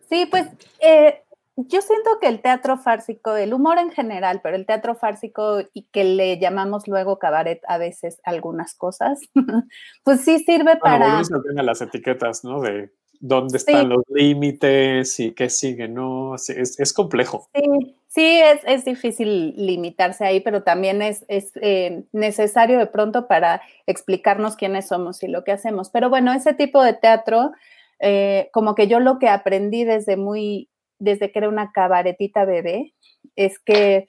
Sí, pues eh, yo siento que el teatro fársico, el humor en general, pero el teatro fársico y que le llamamos luego cabaret a veces algunas cosas, pues sí sirve para... Bueno, las etiquetas, ¿no? De, dónde están los límites y qué sigue, ¿no? Es, es complejo. Sí, sí es, es, difícil limitarse ahí, pero también es, es eh, necesario de pronto para explicarnos quiénes somos y lo que hacemos. Pero bueno, ese tipo de teatro, eh, como que yo lo que aprendí desde muy, desde que era una cabaretita bebé, es que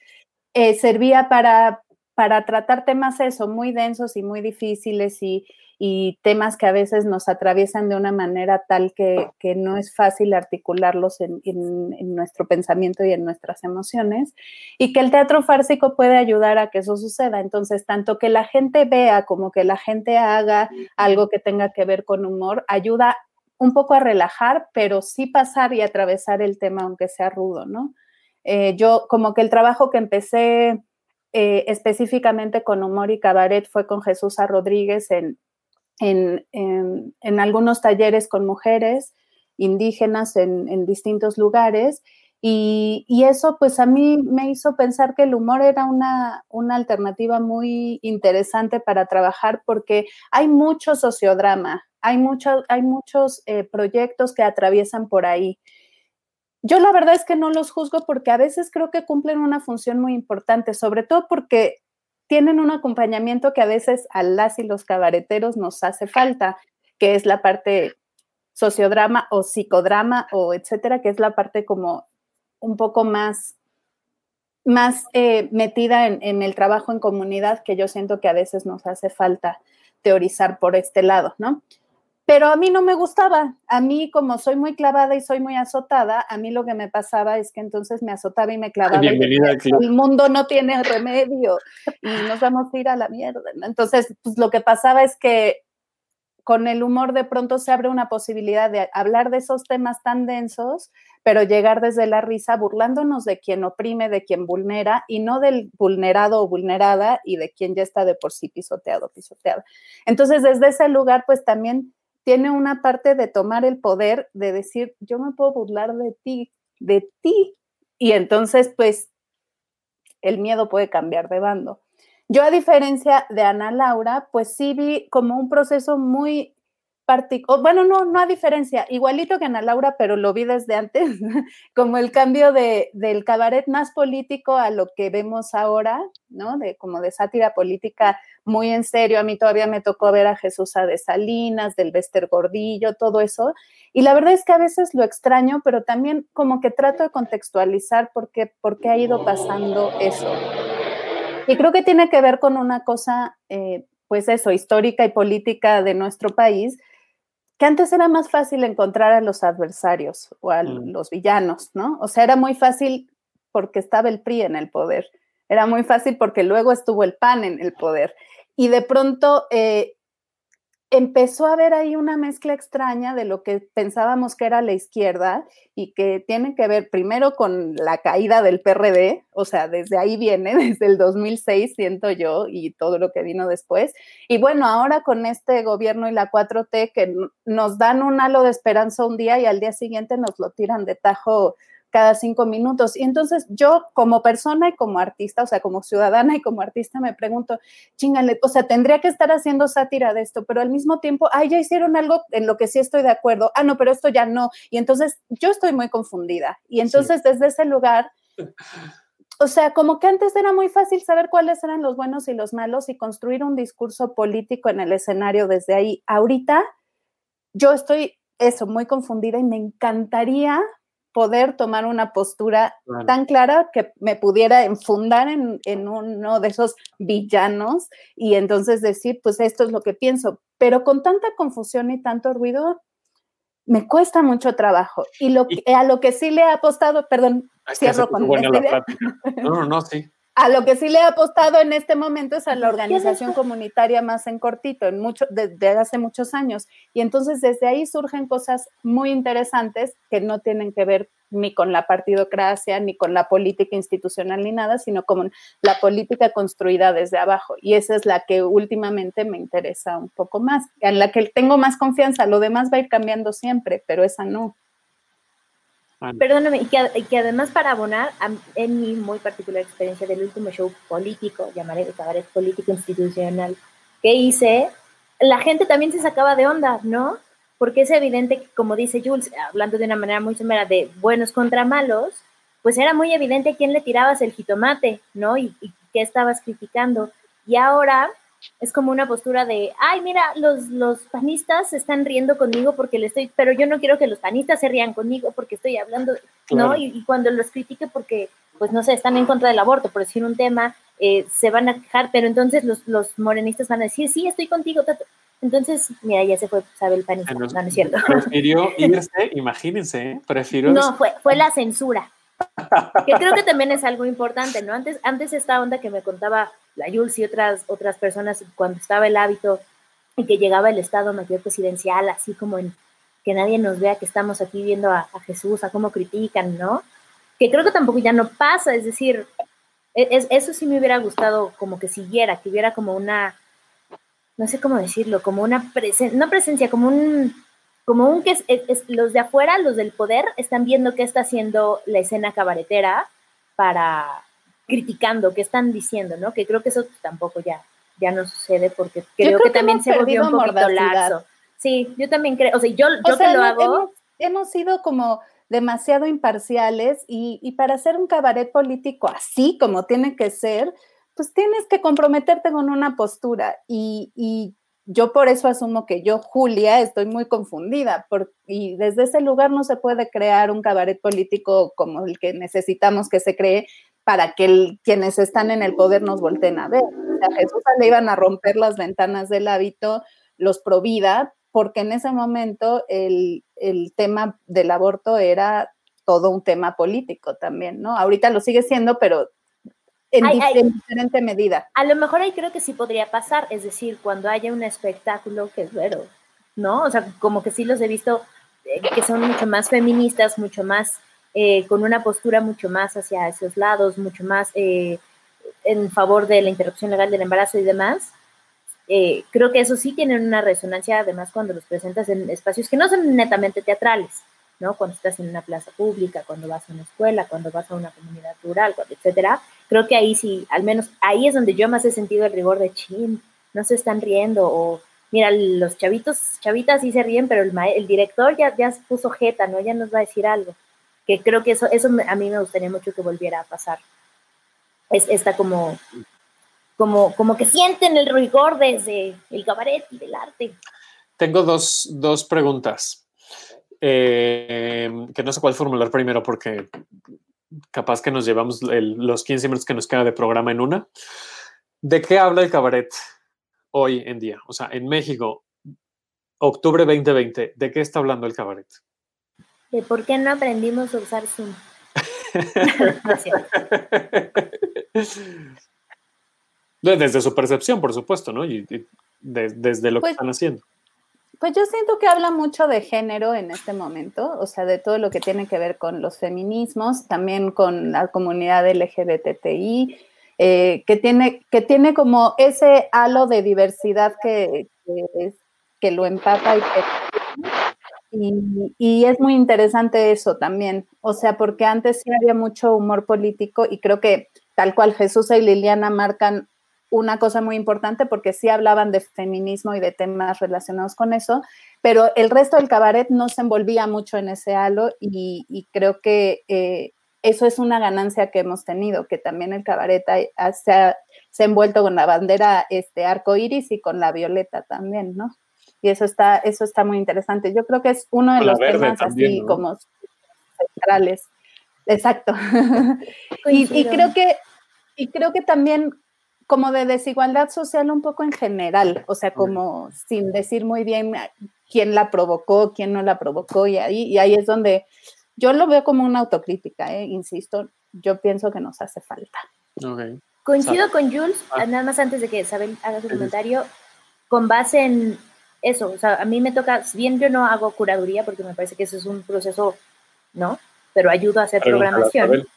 eh, servía para, para tratar temas eso, muy densos y muy difíciles y, y temas que a veces nos atraviesan de una manera tal que, que no es fácil articularlos en, en, nuestro pensamiento y en nuestras emociones, y que el teatro fársico puede ayudar a que eso suceda. Entonces, tanto que la gente vea como que la gente haga algo que tenga que ver con humor, ayuda un poco a relajar, pero sí pasar y atravesar el tema, aunque sea rudo, ¿no? Eh, yo como que el trabajo que empecé eh, específicamente con humor y cabaret fue con Jesús. Rodríguez en, en, en, algunos talleres con mujeres indígenas en, en distintos lugares. Y, eso pues a mí me hizo pensar que el humor era una, una alternativa muy interesante para trabajar porque hay mucho sociodrama, hay, mucho, hay muchos eh, proyectos que atraviesan por ahí. Yo la verdad es que no los juzgo porque a veces creo que cumplen una función muy importante, sobre todo porque tienen un acompañamiento que a veces a las y los cabareteros nos hace falta, que es la parte sociodrama o psicodrama o etcétera, que es la parte como un poco más, más eh, metida en, en, el trabajo en comunidad que yo siento que a veces nos hace falta teorizar por este lado, ¿no? Pero a mí no me gustaba. A mí, como soy muy clavada y soy muy azotada, a mí lo que me pasaba es que entonces me azotaba y me clavaba. Bienvenida El mundo no tiene remedio y nos vamos a ir a la mierda. Entonces, pues lo que pasaba es que con el humor de pronto se abre una posibilidad de hablar de esos temas tan densos, pero llegar desde la risa burlándonos de quien oprime, de quien vulnera y no del vulnerado o vulnerada y de quien ya está de por sí pisoteado, pisoteado. Entonces, desde ese lugar, pues también tiene una parte de tomar el poder de decir, yo me puedo burlar de ti, de ti. Y entonces, pues, el miedo puede cambiar de bando. Yo, a diferencia de Ana Laura, pues sí vi como un proceso muy bueno, no, no a diferencia, igualito que Ana Laura, pero lo vi desde antes, como el cambio de, del cabaret más político a lo que vemos ahora, ¿no? De como de sátira política muy en serio. A mí todavía me tocó ver a Jesús A. de Salinas, del Bester Gordillo, todo eso. Y la verdad es que a veces lo extraño, pero también como que trato de contextualizar por qué, por qué ha ido pasando eso. Y creo que tiene que ver con una cosa, eh, pues eso, histórica y política de nuestro país, que antes era más fácil encontrar a los adversarios o a mm. los villanos, ¿no? O sea, era muy fácil porque estaba el PRI en el poder, era muy fácil porque luego estuvo el PAN en el poder. Y de pronto eh, empezó a haber ahí una mezcla extraña de lo que pensábamos que era la izquierda y que tiene que ver primero con la caída del PRD, o sea, desde ahí viene, desde el 2006, siento yo, y todo lo que vino después. Y bueno, ahora con este gobierno y la 4T que nos dan un halo de esperanza un día y al día siguiente nos lo tiran de tajo cada cinco minutos. Y entonces yo como persona y como artista, o sea, como ciudadana y como artista me pregunto, chingale, o sea, tendría que estar haciendo sátira de esto, pero al mismo tiempo, ay, ya hicieron algo en lo que sí estoy de acuerdo, ah, no, pero esto ya no. Y entonces yo estoy muy confundida. Y entonces desde ese lugar... O sea, como que antes era muy fácil saber cuáles eran los buenos y los malos y construir un discurso político en el escenario desde ahí. Ahorita yo estoy eso, muy confundida y me encantaría poder tomar una postura tan clara que me pudiera enfundar en, en, uno de esos villanos y entonces decir, pues esto es lo que pienso. Pero con tanta confusión y tanto ruido, me cuesta mucho trabajo. Y, lo a lo que sí le he apostado, perdón, cierro con este No, no, no, sí. A lo que sí le he apostado en este momento es a la organización comunitaria más en cortito, en mucho, desde hace muchos años. Y entonces desde ahí surgen cosas muy interesantes que no tienen que ver ni con la partidocracia, ni con la política institucional, ni nada, sino con la política construida desde abajo. Y esa es la que últimamente me interesa un poco más, en la que tengo más confianza. Lo demás va a ir cambiando siempre, pero esa no. Perdóname, y que, además para abonar, en mi muy particular experiencia del último show político, llamaré de cabaret político institucional, que hice, la gente también se sacaba de onda, ¿no? porque es evidente que, como dice Jules, hablando de una manera muy somera de buenos contra malos, pues era muy evidente a quién le tirabas el jitomate, ¿no? Y, y qué estabas criticando. Y ahora es como una postura de, ay, mira, los, los panistas se están riendo conmigo porque le estoy, pero yo no quiero que los panistas se rían conmigo porque estoy hablando, ¿no? Y, cuando los critique porque, pues no sé, están en contra del aborto, por decir un tema, eh, se van a quejar, pero entonces los, los morenistas van a decir, sí, estoy contigo. Entonces, mira, ya se fue, sabe el panista, no, no es cierto. Prefirió irse, imagínense, ¿eh? prefirió. No, fue, fue la censura. Que creo que también es algo importante, ¿no? Antes, antes esta onda que me contaba la Jules y otras, otras personas cuando estaba el hábito y que llegaba el Estado mayor presidencial, así como en que nadie nos vea que estamos aquí viendo a, Jesús, a cómo critican, ¿no? Que creo que tampoco ya no pasa, es decir, e, es, eso sí me hubiera gustado como que siguiera, que hubiera como una, no sé cómo decirlo, como una presencia, no presencia, como un, como un que es, los de afuera, los del poder, están viendo qué está haciendo la escena cabaretera para, criticando, qué están diciendo, ¿no? Que creo que eso tampoco ya, ya no sucede porque creo, que, también se volvió un poquito lazo. Sí, yo también creo, o sea, yo, yo que lo hago... Hemos, sido como demasiado imparciales y, y, para hacer un cabaret político así como tiene que ser, pues tienes que comprometerte con una postura y, y yo por eso asumo que yo, Julia, estoy muy confundida por, y desde ese lugar no se puede crear un cabaret político como el que necesitamos que se cree para que quienes están en el poder nos volteen a ver. a Jesús le iban a romper las ventanas del hábito, los provida, porque en ese momento el, tema del aborto era todo un tema político también, ¿no? Ahorita lo sigue siendo, pero en, diferente medida. A lo mejor ahí creo que sí podría pasar, es decir, cuando haya un espectáculo que es vero, ¿no? O sea, como que sí los he visto eh, que son mucho más feministas, mucho más eh, con una postura mucho más hacia esos lados, mucho más eh, en favor de la interrupción legal del embarazo y demás. Eh, creo que eso sí tiene una resonancia, además, cuando los presentas en espacios que no son netamente teatrales, ¿no? Cuando estás en una plaza pública, cuando vas a una escuela, cuando vas a una comunidad rural, etcétera. Creo que ahí sí, al menos ahí es donde yo más he sentido el rigor de chin, no se están riendo o mira, los chavitos, chavitas sí se ríen, pero el, el director ya, ya puso jeta, ¿no? Ya nos va a decir algo que creo que eso, eso a mí me gustaría mucho que volviera a pasar. Es esta como, como, como que sienten el rigor desde el cabaret y del arte. Tengo dos, dos preguntas, eh, que no sé cuál formular primero porque capaz que nos llevamos los 15 minutos que nos queda de programa en una. ¿De qué habla el cabaret hoy en día? O sea, en México, octubre 2020, ¿de qué está hablando el cabaret? por qué no aprendimos a usar Zoom. desde su percepción, por supuesto, ¿no? Y, desde lo que pues están haciendo. Pues yo siento que habla mucho de género en este momento, o sea, de todo lo que tiene que ver con los feminismos, también con la comunidad LGBTI, eh, que, tiene, que tiene como ese halo de diversidad que, que, que lo empapa y que y, es muy interesante eso también, o sea, porque antes sí había mucho humor político y creo que tal cual Jesús y Liliana marcan una cosa muy importante porque sí hablaban de feminismo y de temas relacionados con eso, pero el resto del cabaret no se envolvía mucho en ese halo y, creo que eh, eso es una ganancia que hemos tenido, que también el cabaret se, ha, se ha envuelto con la bandera este, arco iris y con la violeta también, ¿no? y eso está, eso está muy interesante. Yo creo que es uno de los temas así como centrales. Exacto. y, creo que, y creo que también como de desigualdad social un poco en general, o sea, como sin decir muy bien quién la provocó, quién no la provocó, y ahí, y ahí es donde yo lo veo como una autocrítica, ¿eh? insisto, yo pienso que nos hace falta. Coincido con Jules, ah. nada más antes de que Isabel haga su comentario, con base en eso, o sea, a mí me toca, si bien yo no hago curaduría, porque me parece que eso es un proceso, ¿no? Pero ayudo a hacer programación.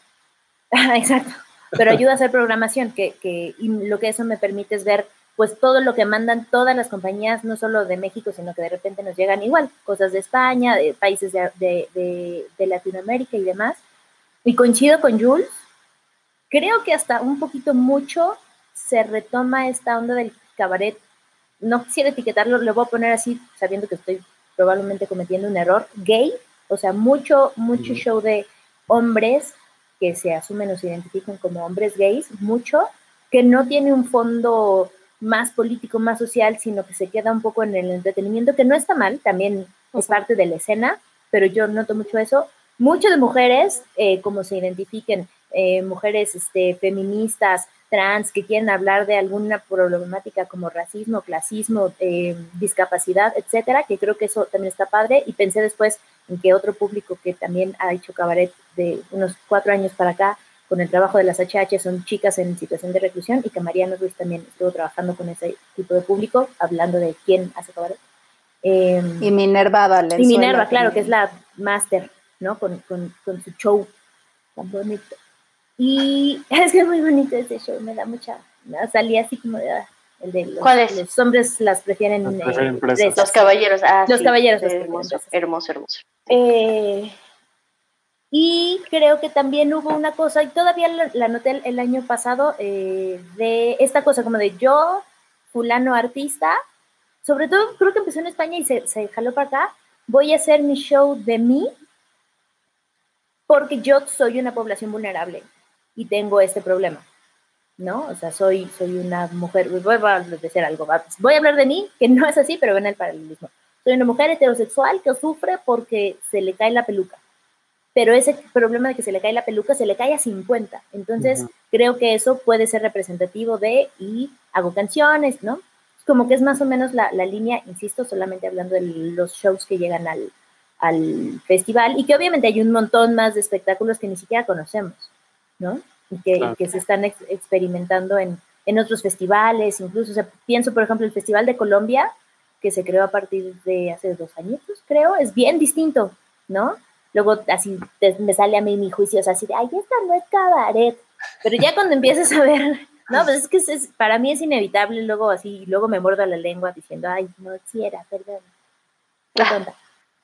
Exacto, pero ayuda a hacer programación, que, que y lo que eso me permite es ver pues todo lo que mandan todas las compañías, no solo de México, sino que de repente nos llegan igual, cosas de España, de países de, de, de Latinoamérica y demás. Y coincido con Jules, creo que hasta un poquito mucho se retoma esta onda del cabaret no quisiera etiquetarlo, lo voy a poner así, sabiendo que estoy probablemente cometiendo un error gay, o sea, mucho, mucho show de hombres que se asumen o se identifican como hombres gays, mucho, que no tiene un fondo más político, más social, sino que se queda un poco en el entretenimiento, que no está mal, también es parte de la escena, pero yo noto mucho eso. Mucho de mujeres, eh, como se identifiquen, eh, mujeres este, feministas, trans, que quieren hablar de alguna problemática como racismo, clasismo, eh, discapacidad, etcétera, que creo que eso también está padre. Y pensé después en que otro público que también ha hecho cabaret de unos cuatro años para acá, con el trabajo de las HH, son chicas en situación de reclusión y que Mariano Ruiz también estuvo trabajando con ese tipo de público, hablando de quién hace cabaret. Em, y Minerva Valenzuela. Y Minerva, claro, que es la máster, ¿no? Con, con, con su show tan bonito. Y es que es muy bonito ese show, me da mucha. Salí así como de. Ah, el de los, ¿Cuál es? Los hombres las prefieren. eh, los caballeros. Ah, los caballeros. hermoso, hermoso, hermoso. Eh, y creo que también hubo una cosa, y todavía la, noté el, año pasado, eh, de esta cosa como de yo, fulano artista, sobre todo creo que empezó en España y se, se jaló para acá, voy a hacer mi show de mí porque yo soy una población vulnerable y tengo este problema, ¿no? O sea, soy, soy una mujer, voy a decir algo, voy a hablar de mí, que no es así, pero ven el paralelismo. Soy una mujer heterosexual que sufre porque se le cae la peluca, pero ese problema de que se le cae la peluca se le cae a 50. Entonces, creo que eso puede ser representativo de, y hago canciones, ¿no? Como que es más o menos la, la línea, insisto, solamente hablando de los shows que llegan al, al festival y que obviamente hay un montón más de espectáculos que ni siquiera conocemos. ¿No? Y que, se están experimentando en, otros festivales, incluso, o sea, pienso, por ejemplo, el Festival de Colombia, que se creó a partir de hace dos años, creo, es bien distinto, ¿no? Luego así me sale a mí mi juicio, o sea, así de, ay, esta no es cabaret, pero ya cuando empiezas a ver, no, pues es que es, para mí es inevitable, luego así, luego me muerdo la lengua diciendo, ay, no, si era, perdón,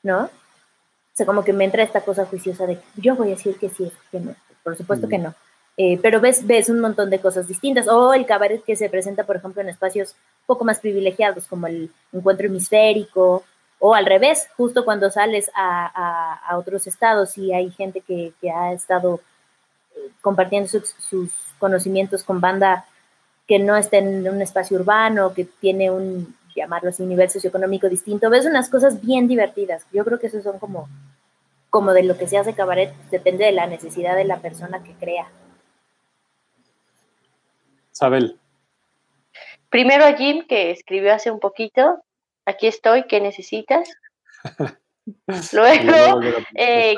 ¿no? O sea, como que me entra esta cosa juiciosa de, yo voy a decir que sí, que no por supuesto que no. Eh, pero ves, ves un montón de cosas distintas. O el cabaret que se presenta, por ejemplo, en espacios un poco más privilegiados, como el encuentro hemisférico, o al revés, justo cuando sales a, a, otros estados y hay gente que, que ha estado eh, compartiendo sus, conocimientos con banda que no está en un espacio urbano, que tiene un, llamarlo así, nivel socioeconómico distinto, ves unas cosas bien divertidas. Yo creo que esos son como como de lo que se hace cabaret, depende de la necesidad de la persona que crea. Sabel. Primero a Jim, que escribió hace un poquito, aquí estoy, ¿qué necesitas? Luego, eh,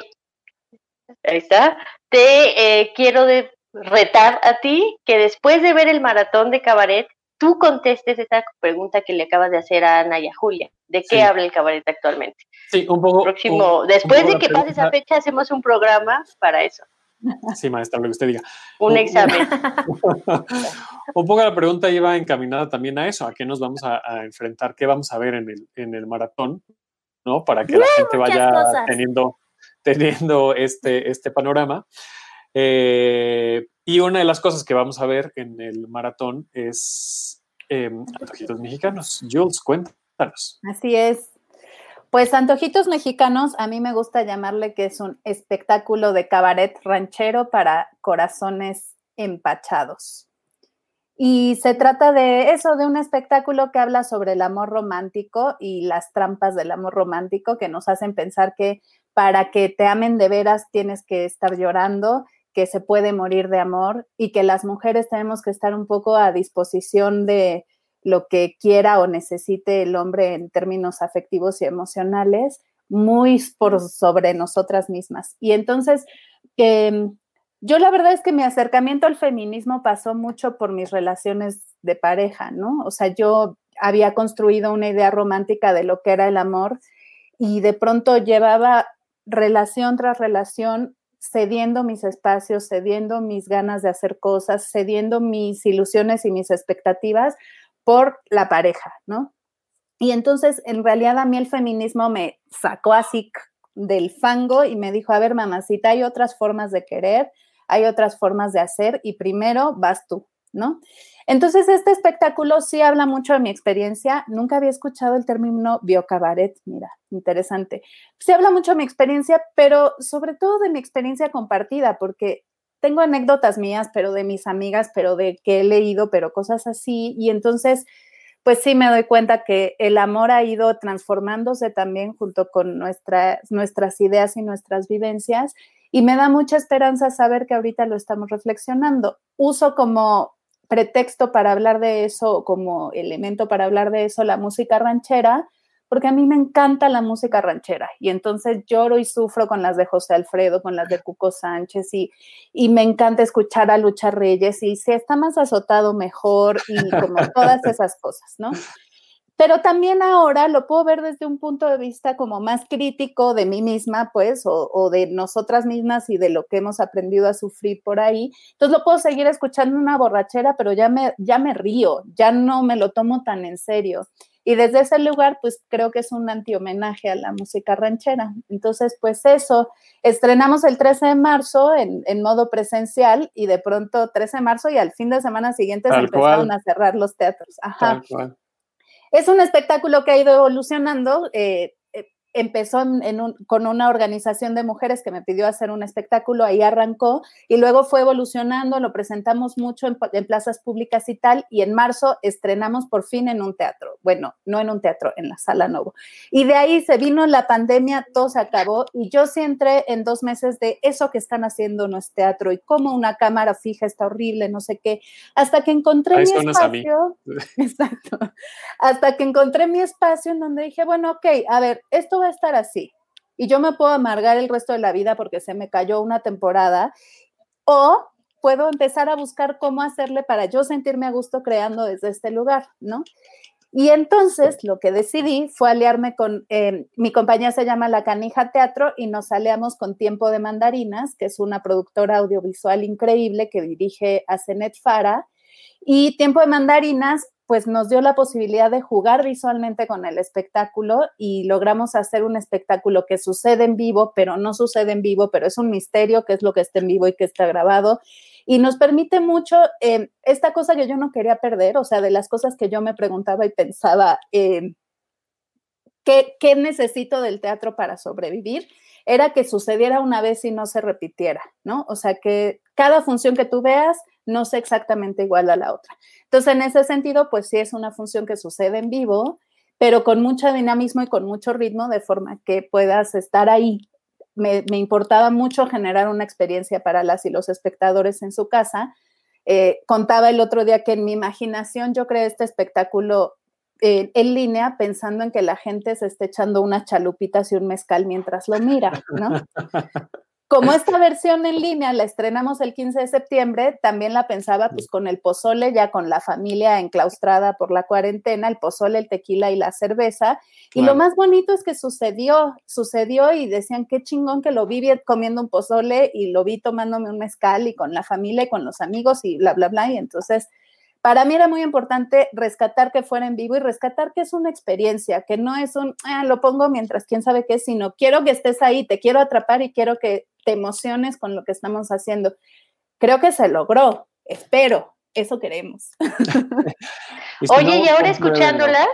ahí está, te eh, quiero de retar a ti que después de ver el maratón de cabaret, tú contestes esta pregunta que le acabas de hacer a Ana y a Julia. ¿De qué habla el cabaret actualmente? Sí, un poco. Próximo, después de que pase esa fecha, hacemos un programa para eso. Sí, maestra, lo que usted diga. Un examen. un poco la pregunta iba encaminada también a eso, a qué nos vamos a, enfrentar, qué vamos a ver en el, en el maratón, ¿no? Para que la gente vaya teniendo, teniendo este, este panorama. Eh, y una de las cosas que vamos a ver en el maratón es eh, antojitos mexicanos. Jules, cuéntanos. Así es. Pues Antojitos Mexicanos, a mí me gusta llamarle que es un espectáculo de cabaret ranchero para corazones empachados. Y se trata de eso, de un espectáculo que habla sobre el amor romántico y las trampas del amor romántico que nos hacen pensar que para que te amen de veras tienes que estar llorando que se puede morir de amor y que las mujeres tenemos que estar un poco a disposición de lo que quiera o necesite el hombre en términos afectivos y emocionales, muy por sobre nosotras mismas. Y entonces, em, yo la verdad es que mi acercamiento al feminismo pasó mucho por mis relaciones de pareja, ¿no? O sea, yo había construido una idea romántica de lo que era el amor y de pronto llevaba relación tras relación cediendo mis espacios, cediendo mis ganas de hacer cosas, cediendo mis ilusiones y mis expectativas por la pareja, ¿no? Y entonces, en realidad, a mí el feminismo me sacó así del fango y me dijo, a ver, mamacita, hay otras formas de querer, hay otras formas de hacer y primero vas tú, Entonces, este espectáculo sí habla mucho de mi experiencia. Nunca había escuchado el término biocabaret, mira, interesante. Sí habla mucho de mi experiencia, pero sobre todo de mi experiencia compartida, porque tengo anécdotas mías, pero de mis amigas, pero de que he leído, pero cosas así. Y entonces, pues sí me doy cuenta que el amor ha ido transformándose también junto con nuestras ideas y nuestras vivencias. Y me da mucha esperanza saber que ahorita lo estamos reflexionando. Uso como pretexto para hablar de eso, como elemento para hablar de eso, la música ranchera, porque a mí me encanta la música ranchera y entonces lloro y sufro con las de José Alfredo, con las de Cuco Sánchez y, y me encanta escuchar a Lucha Reyes y si está más azotado mejor y como todas esas cosas, ¿no? Pero también ahora lo puedo ver desde un punto de vista como más crítico de mí misma, pues, o, de nosotras mismas y de lo que hemos aprendido a sufrir por ahí. Entonces lo puedo seguir escuchando una borrachera, pero ya me, ya me río, ya no me lo tomo tan en serio. Y desde ese lugar, pues creo que es un anti-homenaje a la música ranchera. Entonces, pues eso, estrenamos el 13 de marzo en, en modo presencial y de pronto 13 de marzo y al fin de semana siguiente se empezaron a cerrar los teatros. Ajá. Es un espectáculo que ha ido evolucionando. Eh, empezó con una organización de mujeres que me pidió hacer un espectáculo, ahí arrancó y luego fue evolucionando, lo presentamos mucho en, plazas públicas y tal, y en marzo estrenamos por fin en un teatro, bueno, no en un teatro, en la Sala Novo. Y de ahí se vino la pandemia, todo se acabó y yo sí entré en dos meses de eso que están haciendo no es teatro y cómo una cámara fija está horrible, no sé qué, hasta que encontré mi espacio, exacto, hasta que encontré mi espacio en donde dije, bueno, ok, a ver, esto va estar así. Y yo me puedo amargar el resto de la vida porque se me cayó una temporada. O puedo empezar a buscar cómo hacerle para yo sentirme a gusto creando desde este lugar, ¿no? Y entonces lo que decidí fue aliarme con, eh, mi compañía se llama La Canija Teatro y nos aliamos con Tiempo de Mandarinas, que es una productora audiovisual increíble que dirige a Zenet Fara. Y Tiempo de Mandarinas pues nos dio la posibilidad de jugar visualmente con el espectáculo y logramos hacer un espectáculo que sucede en vivo, pero no sucede en vivo, pero es un misterio qué es lo que está en vivo y que está grabado. Y nos permite mucho eh, esta cosa que yo no quería perder, o sea, de las cosas que yo me preguntaba y pensaba, eh, ¿qué, ¿qué necesito del teatro para sobrevivir? Era que sucediera una vez y no se repitiera, ¿no? O sea, que cada función que tú veas no sea exactamente igual a la otra. Entonces, en ese sentido, pues sí es una función que sucede en vivo, pero con mucho dinamismo y con mucho ritmo, de forma que puedas estar ahí. Me, importaba mucho generar una experiencia para las y los espectadores en su casa. Eh, contaba el otro día que en mi imaginación yo creé este espectáculo eh, en línea pensando en que la gente se esté echando unas chalupitas y un mezcal mientras lo mira, ¿no? Como esta versión en línea la estrenamos el 15 de septiembre, también la pensaba pues con el pozole, ya con la familia enclaustrada por la cuarentena, el pozole, el tequila y la cerveza. Y lo más bonito es que sucedió, sucedió y decían qué chingón que lo vi comiendo un pozole y lo vi tomándome un mezcal y con la familia y con los amigos y bla, bla, bla. Y entonces para mí era muy importante rescatar que fuera en vivo y rescatar que es una experiencia, que no es un, ah, lo pongo mientras quién sabe qué, sino quiero que estés ahí, te quiero atrapar y quiero que te emociones con lo que estamos haciendo. Creo que se logró, espero, eso queremos. Oye, y ahora escuchándolas,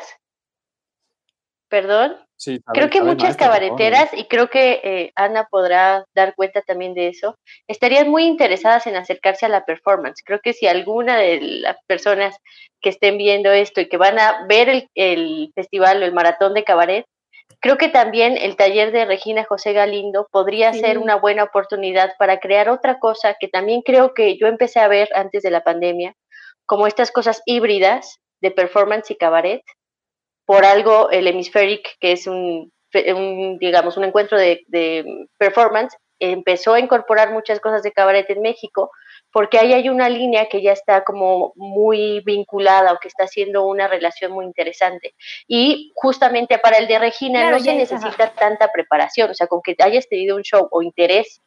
perdón, creo que muchas cabareteras, y creo que eh, Ana podrá dar cuenta también de eso, estarían muy interesadas en acercarse a la performance. Creo que si alguna de las personas que estén viendo esto y que van a ver el, el festival o el maratón de cabaret, creo que también el taller de Regina José Galindo podría ser una buena oportunidad para crear otra cosa que también creo que yo empecé a ver antes de la pandemia, como estas cosas híbridas de performance y cabaret, por algo el Hemispheric, que es un, digamos, un encuentro de, performance, empezó a incorporar muchas cosas de cabaret en México, porque ahí hay una línea que ya está como muy vinculada o que está haciendo una relación muy interesante. Y justamente para el de Regina no se necesita tanta preparación, o sea, con que hayas tenido un show o interés,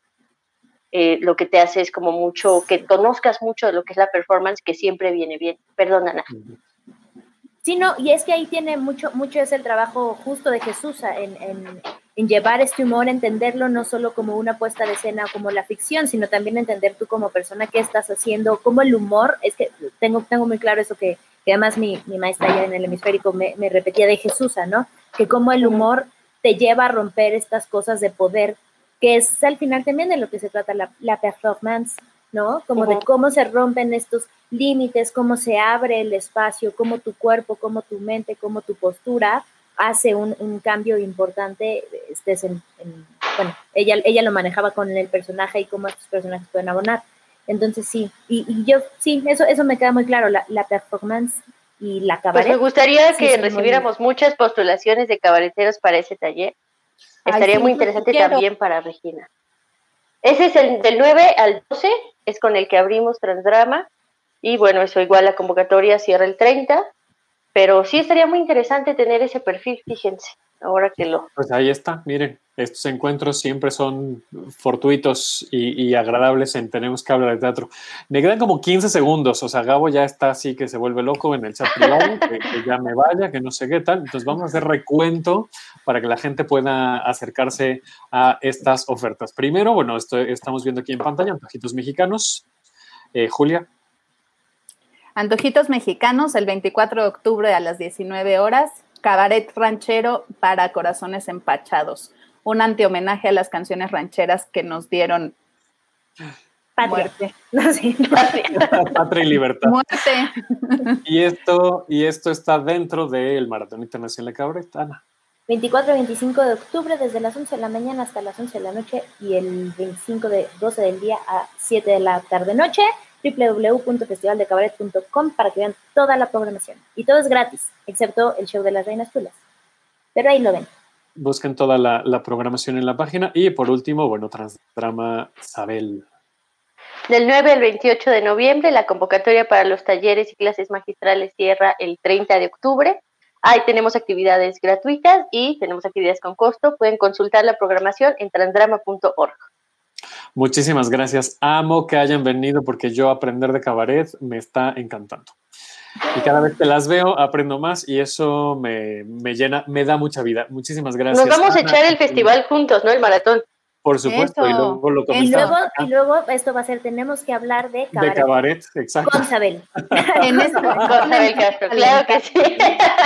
eh, lo que te hace es como mucho, que conozcas mucho de lo que es la performance, que siempre viene bien. Perdón, Ana. Sí, no, y es que ahí tiene mucho, mucho es el trabajo justo de Jesús en, en llevar este humor, entenderlo no solo como una puesta de escena o como la ficción, sino también entender tú como persona qué estás haciendo, cómo el humor, es que tengo, tengo muy claro eso que, además mi, maestra ya en el hemisférico me, repetía de Jesús, ¿no? Que como el humor te lleva a romper estas cosas de poder, que es al final también de lo que se trata la, performance, ¿no? Como de cómo se rompen estos límites, cómo se abre el espacio, cómo tu cuerpo, cómo tu mente, cómo tu postura hace un, cambio importante, estés en, bueno, ella, ella lo manejaba con el personaje y cómo estos personajes pueden abonar. Entonces sí, y, yo sí, eso, eso me queda muy claro, la, performance y la cabaret. Pues me gustaría que recibiéramos muchas postulaciones de cabareteros para ese taller. Estaría muy interesante también para Regina. Ese es el del 9 al 12, es con el que abrimos Transdrama. Y bueno, eso igual la convocatoria cierra el 30 pero sí estaría muy interesante tener ese perfil, fíjense, ahora que lo... Pues ahí está, miren, estos encuentros siempre son fortuitos y, agradables en Tenemos que hablar de teatro. Me quedan como 15 segundos, o sea, Gabo ya está así que se vuelve loco en el chat privado, que, ya me vaya, que no sé qué tal. Entonces vamos a hacer recuento para que la gente pueda acercarse a estas ofertas. Primero, bueno, esto, estamos viendo aquí en pantalla, Antojitos Mexicanos. Eh, Julia. Antojitos Mexicanos, el 24 de octubre a las 19 horas, Cabaret Ranchero para Corazones Empachados, un antihomenaje a las canciones rancheras que nos dieron muerte. Patria y libertad. Muerte. Y esto, y esto está dentro del Maratón Internacional de Cabaret, Ana. 24 y 25 de octubre, desde las 11 de la mañana hasta las 11 de la noche, y el 25 de 12 del día a 7 de la tarde-noche www.festivaldecabaret.com para que vean toda la programación. Y todo es gratis, excepto el show de las Reinas Chulas. Pero ahí lo ven. Busquen toda la, programación en la página. Y por último, bueno, Transdrama Sabel. Del 9 al 28 de noviembre, la convocatoria para los talleres y clases magistrales cierra el 30 de octubre. Ahí tenemos actividades gratuitas y tenemos actividades con costo. Pueden consultar la programación en transdrama.org. Muchísimas gracias. Amo que hayan venido porque yo aprender de cabaret me está encantando. Y cada vez que las veo aprendo más y eso me, llena, me da mucha vida. Muchísimas gracias. Nos vamos a echar el festival juntos, ¿no? El maratón. Por supuesto, y luego lo y luego, y luego esto va a ser, tenemos que hablar de cabaret. De cabaret, exacto. Con Sabel. en eso, con Sabel Castro, claro que sí.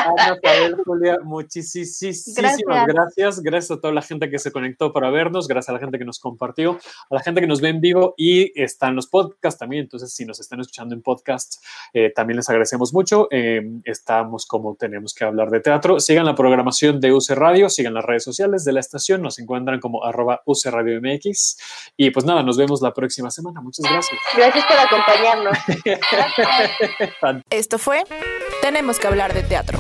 Ana, Sabel, Julia, muchísimas gracias. gracias. Gracias a toda la gente que se conectó para vernos, gracias a la gente que nos compartió, a la gente que nos ve en vivo y está en los podcasts también. Entonces, si nos están escuchando en podcasts, eh, también les agradecemos mucho. Eh, estamos como tenemos que hablar de teatro. Sigan la programación de UC Radio, sigan las redes sociales de la estación, nos encuentran como arroba UC Radio MX. Y pues nada, nos vemos la próxima semana. Muchas gracias. Gracias por acompañarnos. Esto fue Tenemos que hablar de teatro.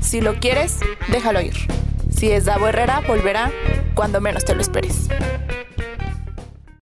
Si lo quieres, déjalo ir. Si es Davo Herrera, volverá cuando menos te lo esperes.